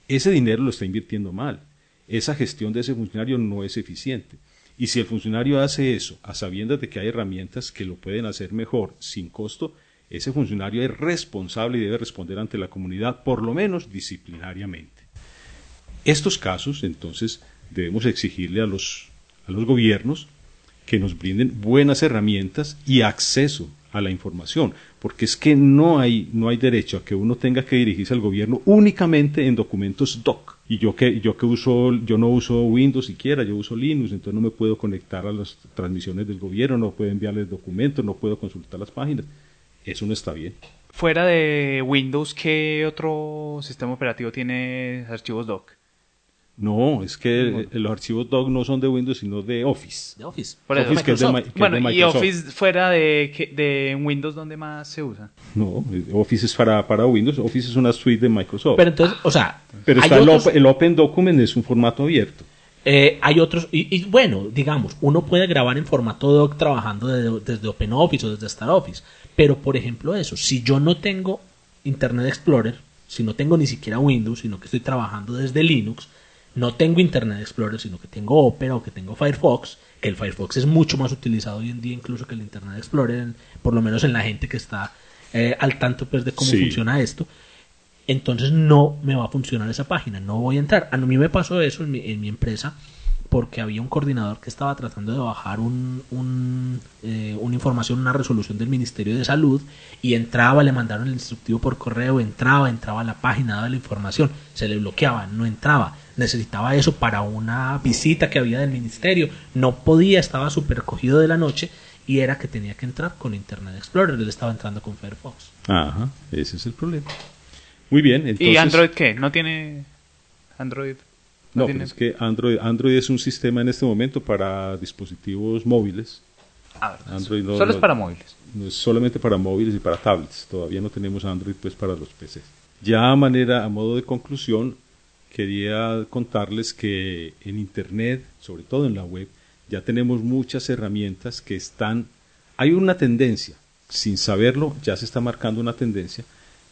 ese dinero lo está invirtiendo mal. Esa gestión de ese funcionario no es eficiente. Y si el funcionario hace eso, a sabiendas de que hay herramientas que lo pueden hacer mejor sin costo, ese funcionario es responsable y debe responder ante la comunidad, por lo menos disciplinariamente. Estos casos, entonces, debemos exigirle a los, a los gobiernos que nos brinden buenas herramientas y acceso a la información, porque es que no hay, no hay derecho a que uno tenga que dirigirse al gobierno únicamente en documentos doc. Y yo que, yo que uso, yo no uso Windows siquiera, yo uso Linux, entonces no me puedo conectar a las transmisiones del gobierno, no puedo enviarles documentos, no puedo consultar las páginas. Eso no está bien. Fuera de Windows, ¿qué otro sistema operativo tiene archivos doc? No, es que los archivos doc no son de Windows, sino de Office. De Office. Office que es de, bueno, ¿y Office fuera de, de Windows dónde más se usa? No, Office es para, para Windows. Office es una suite de Microsoft. Pero entonces, o sea... Pero está el, el, Open Document es un formato abierto. Eh, hay otros, y, bueno, digamos, uno puede grabar en formato doc trabajando desde, desde OpenOffice o desde StarOffice. Pero, por ejemplo, eso, si yo no tengo Internet Explorer, si no tengo ni siquiera Windows, sino que estoy trabajando desde Linux, no tengo Internet Explorer, sino que tengo Opera o que tengo Firefox, que el Firefox es mucho más utilizado hoy en día incluso que el Internet Explorer, por lo menos en la gente que está eh, al tanto pues de cómo funciona esto, entonces no me va a funcionar esa página, no voy a entrar. A mí me pasó eso en mi, en mi empresa porque había un coordinador que estaba tratando de bajar un, un, eh, una información, una resolución del Ministerio de Salud y entraba, le mandaron el instructivo por correo, entraba, entraba a la página, daba la información, se le bloqueaba, no entraba, necesitaba eso para una visita que había del Ministerio, no podía, estaba súper cogido de la noche y era que tenía que entrar con Internet Explorer, él estaba entrando con Firefox. Ajá, ese es el problema. Muy bien, entonces... ¿Y Android qué? ¿No tiene Android? No, es que Android, Android es un sistema en este momento para dispositivos móviles. Ah, Android solo es para móviles. No es solamente para móviles y para tablets. Todavía no tenemos Android pues para los PCs. Ya a manera, a modo de conclusión, quería contarles que en Internet, sobre todo en la web, ya tenemos muchas herramientas que están... Hay una tendencia, sin saberlo, ya se está marcando una tendencia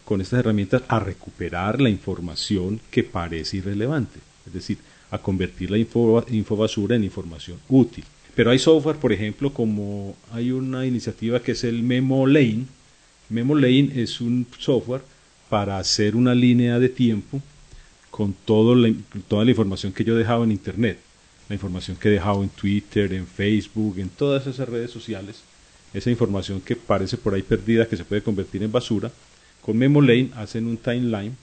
con estas herramientas a recuperar la información que parece irrelevante es decir, a convertir la info, infobasura en información útil. Pero hay software, por ejemplo, como hay una iniciativa que es el Memo Lane. Memo Lane es un software para hacer una línea de tiempo con todo toda la información que yo dejaba en Internet. la información que he dejado en Twitter, en Facebook, en todas esas redes sociales, esa información que parece por ahí perdida, que se puede convertir en basura, con MemoLane hacen un timeline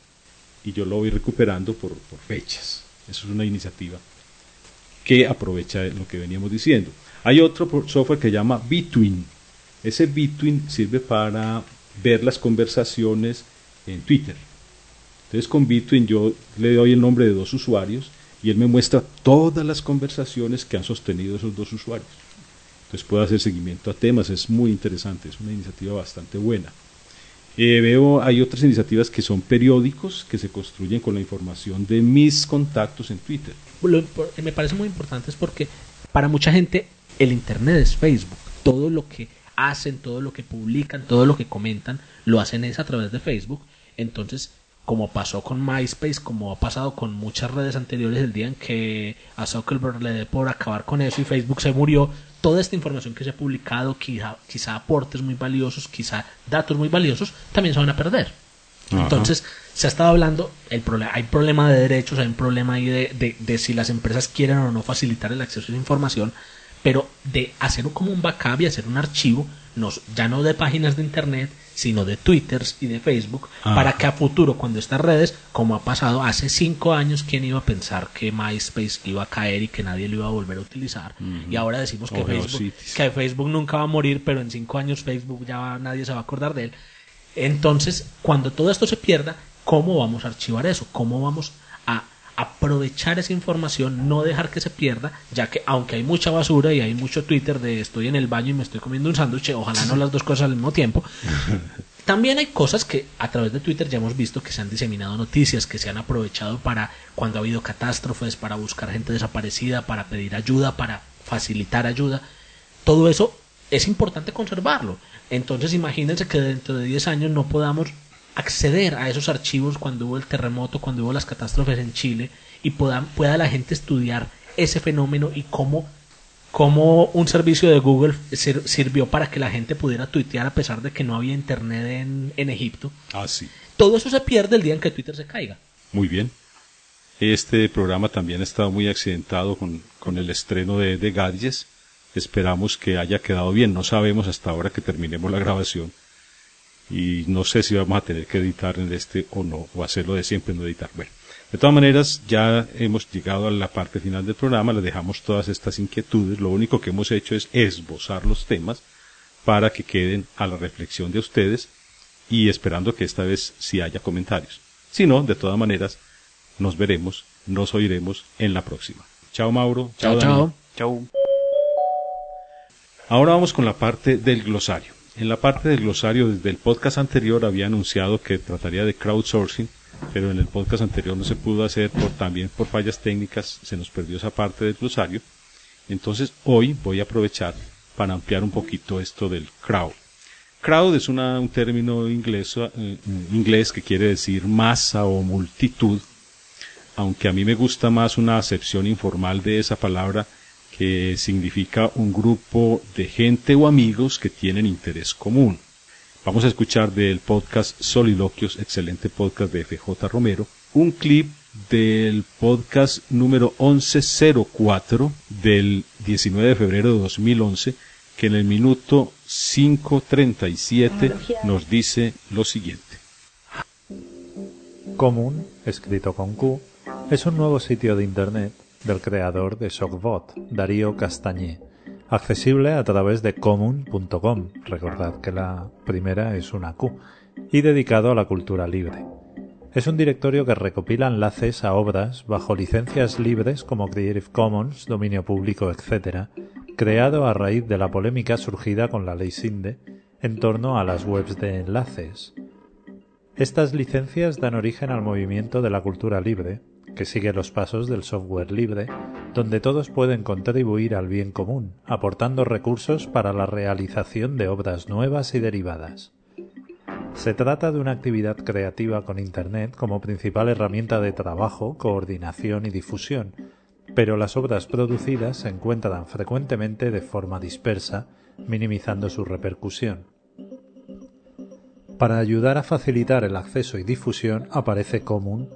y yo lo voy recuperando por, fechas. Eso es una iniciativa que aprovecha lo que veníamos diciendo. Hay otro software que se llama Between. Ese Between sirve para ver las conversaciones en Twitter. Entonces con Between yo le doy el nombre de dos usuarios y él me muestra todas las conversaciones que han sostenido esos dos usuarios. Entonces puedo hacer seguimiento a temas, es muy interesante, es una iniciativa bastante buena. Eh, veo, hay otras iniciativas que son periódicos que se construyen con la información de mis contactos en Twitter. Lo, me parece muy importante es porque para mucha gente el Internet es Facebook. Todo lo que hacen, todo lo que publican, todo lo que comentan, lo hacen es a través de Facebook. Entonces, como pasó con MySpace, como ha pasado con muchas redes anteriores el día en que a Zuckerberg le dé por acabar con eso y Facebook se murió, toda esta información que se ha publicado, quizá, quizá aportes muy valiosos, quizá datos muy valiosos, también se van a perder. Entonces, se ha estado hablando, el problema, hay problema de derechos, hay un problema ahí de, de, si las empresas quieren o no facilitar el acceso a esa información, pero de hacer como un backup y hacer un archivo, ya no de páginas de internet, sino de Twitters y de Facebook, ah. para que a futuro, cuando estas redes, como ha pasado hace cinco años, ¿quién iba a pensar que MySpace iba a caer y que nadie lo iba a volver a utilizar? Y ahora decimos que, Facebook, que Facebook nunca va a morir, pero en cinco años Facebook ya nadie se va a acordar de él. Entonces, cuando todo esto se pierda, ¿cómo vamos a archivar eso? ¿Cómo vamos a aprovechar esa información, no dejar que se pierda, ya que aunque hay mucha basura y hay mucho Twitter de estoy en el baño y me estoy comiendo un sándwich, ojalá no las dos cosas al mismo tiempo, también hay cosas que a través de Twitter ya hemos visto que se han diseminado noticias, que se han aprovechado para cuando ha habido catástrofes, para buscar gente desaparecida, para pedir ayuda, para facilitar ayuda. Todo eso es importante conservarlo. Entonces imagínense que dentro de 10 años no podamos acceder a esos archivos cuando hubo el terremoto, cuando hubo las catástrofes en Chile y pueda, pueda la gente estudiar ese fenómeno y cómo, cómo un servicio de Google sirvió para que la gente pudiera tuitear a pesar de que no había internet en, en Egipto. Ah, sí. Todo eso se pierde el día en que Twitter se caiga. Muy bien. Este programa también ha estado muy accidentado con, con el estreno de, de Gadgets. Esperamos que haya quedado bien. No sabemos hasta ahora que terminemos la grabación y no sé si vamos a tener que editar en este o no, o hacerlo de siempre no editar. Bueno, de todas maneras, ya hemos llegado a la parte final del programa, les dejamos todas estas inquietudes, lo único que hemos hecho es esbozar los temas para que queden a la reflexión de ustedes y esperando que esta vez sí haya comentarios. Si no, de todas maneras, nos veremos, nos oiremos en la próxima. Chao Mauro, chao chao. Chao. Ahora vamos con la parte del glosario. En la parte del glosario, desde el podcast anterior había anunciado que trataría de crowdsourcing, pero en el podcast anterior no se pudo hacer por, también por fallas técnicas, se nos perdió esa parte del glosario. Entonces hoy voy a aprovechar para ampliar un poquito esto del crowd. Crowd es un término inglés, eh, inglés que quiere decir masa o multitud, aunque a mí me gusta más una acepción informal de esa palabra que significa un grupo de gente o amigos que tienen interés común. Vamos a escuchar del podcast Soliloquios, excelente podcast de FJ Romero, un clip del podcast número 1104 del 19 de febrero de 2011, que en el minuto 5.37 nos dice lo siguiente. Común, escrito con Q, es un nuevo sitio de Internet del creador de Shockbot, Darío Castañé, accesible a través de comun.com, recordad que la primera es una Q, y dedicado a la cultura libre. Es un directorio que recopila enlaces a obras bajo licencias libres como Creative Commons, dominio público, etc., creado a raíz de la polémica surgida con la ley SINDE en torno a las webs de enlaces. Estas licencias dan origen al movimiento de la cultura libre, que sigue los pasos del software libre, donde todos pueden contribuir al bien común, aportando recursos para la realización de obras nuevas y derivadas. Se trata de una actividad creativa con Internet como principal herramienta de trabajo, coordinación y difusión, pero las obras producidas se encuentran frecuentemente de forma dispersa, minimizando su repercusión. Para ayudar a facilitar el acceso y difusión aparece Común,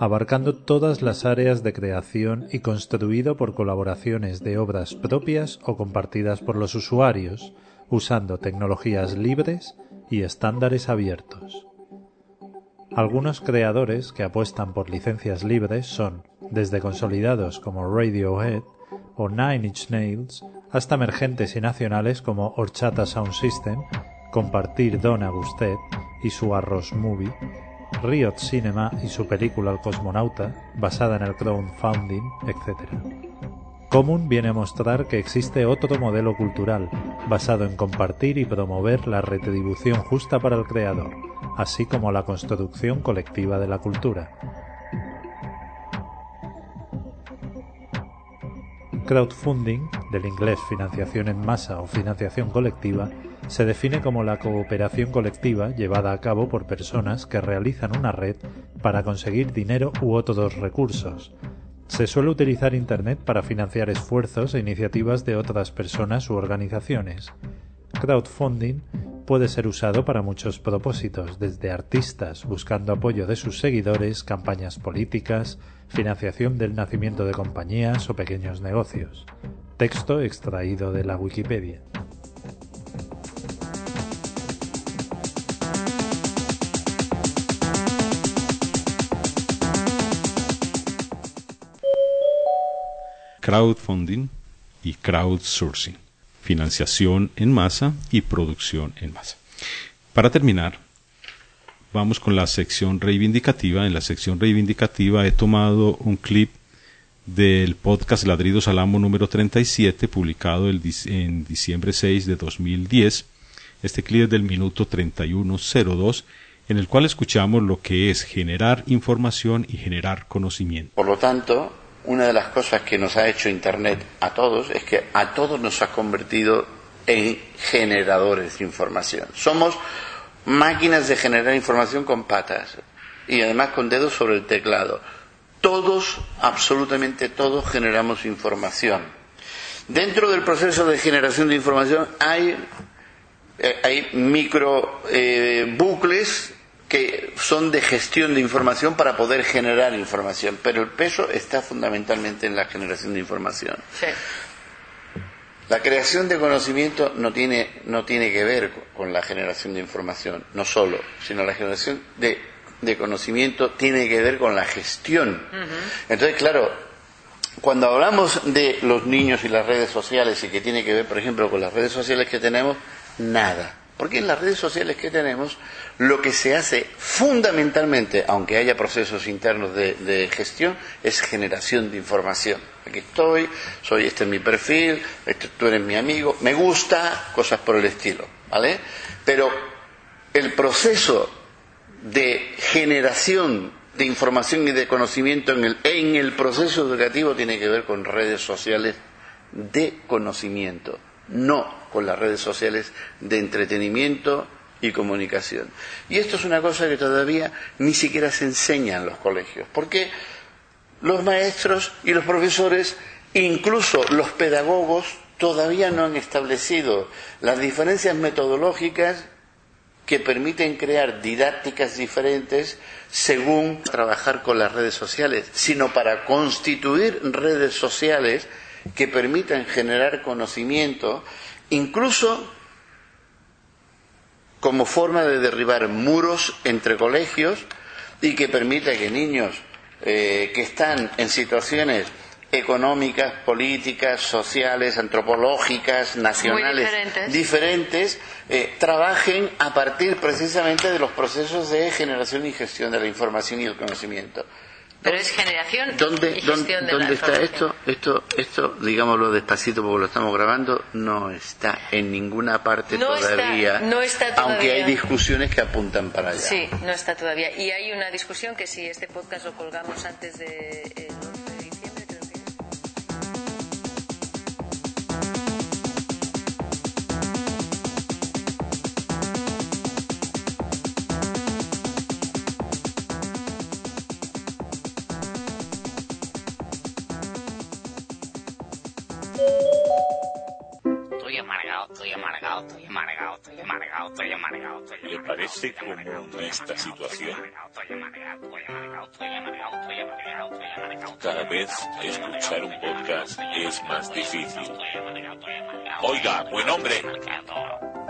abarcando todas las áreas de creación y construido por colaboraciones de obras propias o compartidas por los usuarios, usando tecnologías libres y estándares abiertos. Algunos creadores que apuestan por licencias libres son desde consolidados como Radiohead o Nine Inch Nails hasta emergentes y nacionales como Horchata Sound System, Compartir Don Agustet y su Arroz Movie, Riot Cinema y su película El cosmonauta, basada en el crowdfunding, etc. Common viene a mostrar que existe otro modelo cultural, basado en compartir y promover la retribución justa para el creador, así como la construcción colectiva de la cultura. Crowdfunding, del inglés financiación en masa o financiación colectiva, se define como la cooperación colectiva llevada a cabo por personas que realizan una red para conseguir dinero u otros recursos. Se suele utilizar Internet para financiar esfuerzos e iniciativas de otras personas u organizaciones. Crowdfunding puede ser usado para muchos propósitos, desde artistas buscando apoyo de sus seguidores, campañas políticas, financiación del nacimiento de compañías o pequeños negocios. Texto extraído de la Wikipedia. Crowdfunding y crowdsourcing, financiación en masa y producción en masa. Para terminar, vamos con la sección reivindicativa. En la sección reivindicativa he tomado un clip del podcast Ladridos al Amo número 37, publicado en diciembre 6 de 2010. Este clip es del minuto 3102, en el cual escuchamos lo que es generar información y generar conocimiento. Por lo tanto, una de las cosas que nos ha hecho Internet a todos es que a todos nos ha convertido en generadores de información. Somos máquinas de generar información con patas y además con dedos sobre el teclado. Todos, absolutamente todos, generamos información. Dentro del proceso de generación de información hay, eh, hay micro eh, bucles que son de gestión de información para poder generar información, pero el peso está fundamentalmente en la generación de información. La creación de conocimiento no tiene, no tiene que ver con la generación de información, no solo, sino la generación de, de conocimiento tiene que ver con la gestión. Entonces, claro, cuando hablamos de los niños y las redes sociales y que tiene que ver, por ejemplo, con las redes sociales que tenemos, nada. Porque en las redes sociales que tenemos, lo que se hace fundamentalmente, aunque haya procesos internos de, gestión, es generación de información. Aquí estoy, soy este es mi perfil, este, tú eres mi amigo, me gusta, cosas por el estilo, ¿vale? Pero el proceso de generación de información y de conocimiento en el, en el proceso educativo tiene que ver con redes sociales de conocimiento, no con las redes sociales de entretenimiento y comunicación. Y esto es una cosa que todavía ni siquiera se enseña en los colegios, porque los maestros y los profesores, incluso los pedagogos, todavía no han establecido las diferencias metodológicas que permiten crear didácticas diferentes según trabajar con las redes sociales, sino para constituir redes sociales que permitan generar conocimiento incluso como forma de derribar muros entre colegios y que permita que niños eh, que están en situaciones económicas, políticas, sociales, antropológicas, nacionales diferentes, eh, trabajen a partir precisamente de los procesos de generación y gestión de la información y el conocimiento. Pero es generación ¿Dónde, y gestión ¿dónde, de está esto? Esto, esto, digámoslo despacito porque lo estamos grabando, no está en ninguna parte todavía, no está todavía. Aunque hay discusiones que apuntan para allá. Sí, no está todavía. Y hay una discusión que si este podcast lo colgamos antes de... Eh, parece común esta situación? Cada vez escuchar un podcast es más difícil. Oiga, buen hombre.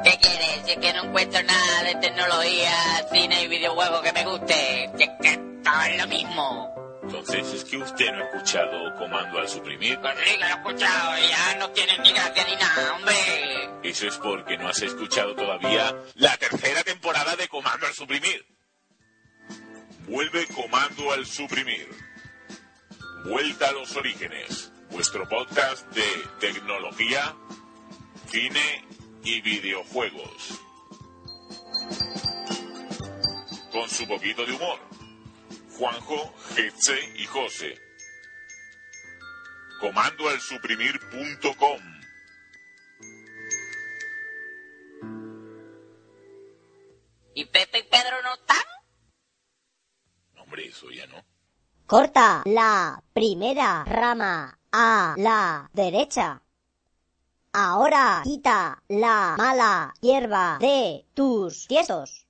¿Qué quieres? Es que no encuentro nada de tecnología, cine y videojuegos que me guste. Que todo es lo mismo. Entonces, ¿es que usted no ha escuchado Comando al Suprimir? Pues sí, que lo he escuchado ya no tiene ni gracia ni nada, hombre. Eso es porque no has escuchado todavía la tercera temporada de Comando al Suprimir. Vuelve Comando al Suprimir. Vuelta a los orígenes. Vuestro podcast de tecnología, cine y videojuegos. Con su poquito de humor. Juanjo, Getze y José. Comandoalsuprimir.com ¿Y Pepe y Pedro no están? Hombre, eso ya no. Corta la primera rama a la derecha. Ahora quita la mala hierba de tus tiestos.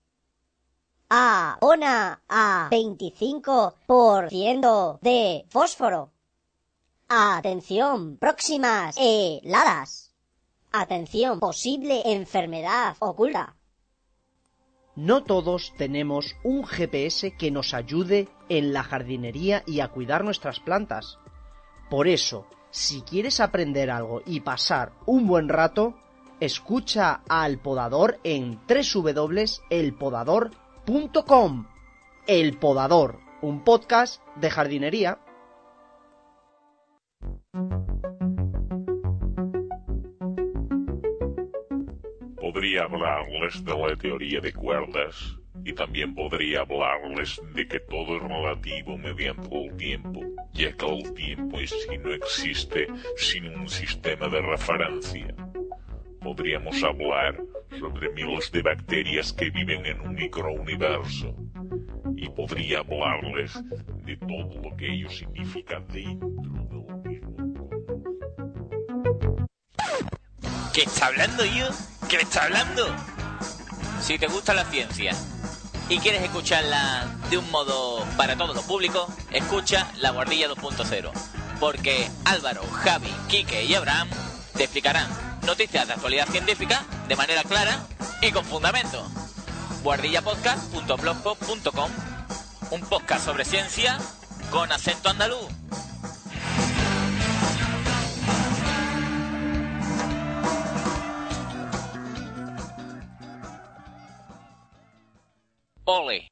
Abona a 25% de fósforo. Atención, próximas heladas. Atención, posible enfermedad oculta. No todos tenemos un GPS que nos ayude en la jardinería y a cuidar nuestras plantas. Por eso, si quieres aprender algo y pasar un buen rato, escucha al podador en www.elpodador.com. El Podador, un podcast de jardinería. Podría hablarles de la teoría de cuerdas y también podría hablarles de que todo es relativo mediante el tiempo, ya que el tiempo en sí no existe sin un sistema de referencia. Podríamos hablar sobre miles de bacterias que viven en un microuniverso y podría hablarles de todo lo que ello significa dentro del mismo. ¿Qué está hablando yo? ¿Qué está hablando? Si te gusta la ciencia y quieres escucharla de un modo para todo lo público, escucha La Guardilla 2.0. Porque Álvaro, Javi, Quique y Abraham te explicarán noticias de actualidad científica de manera clara y con fundamento. guardillapodcast.blogspot.com Un podcast sobre ciencia con acento andaluz. Ole.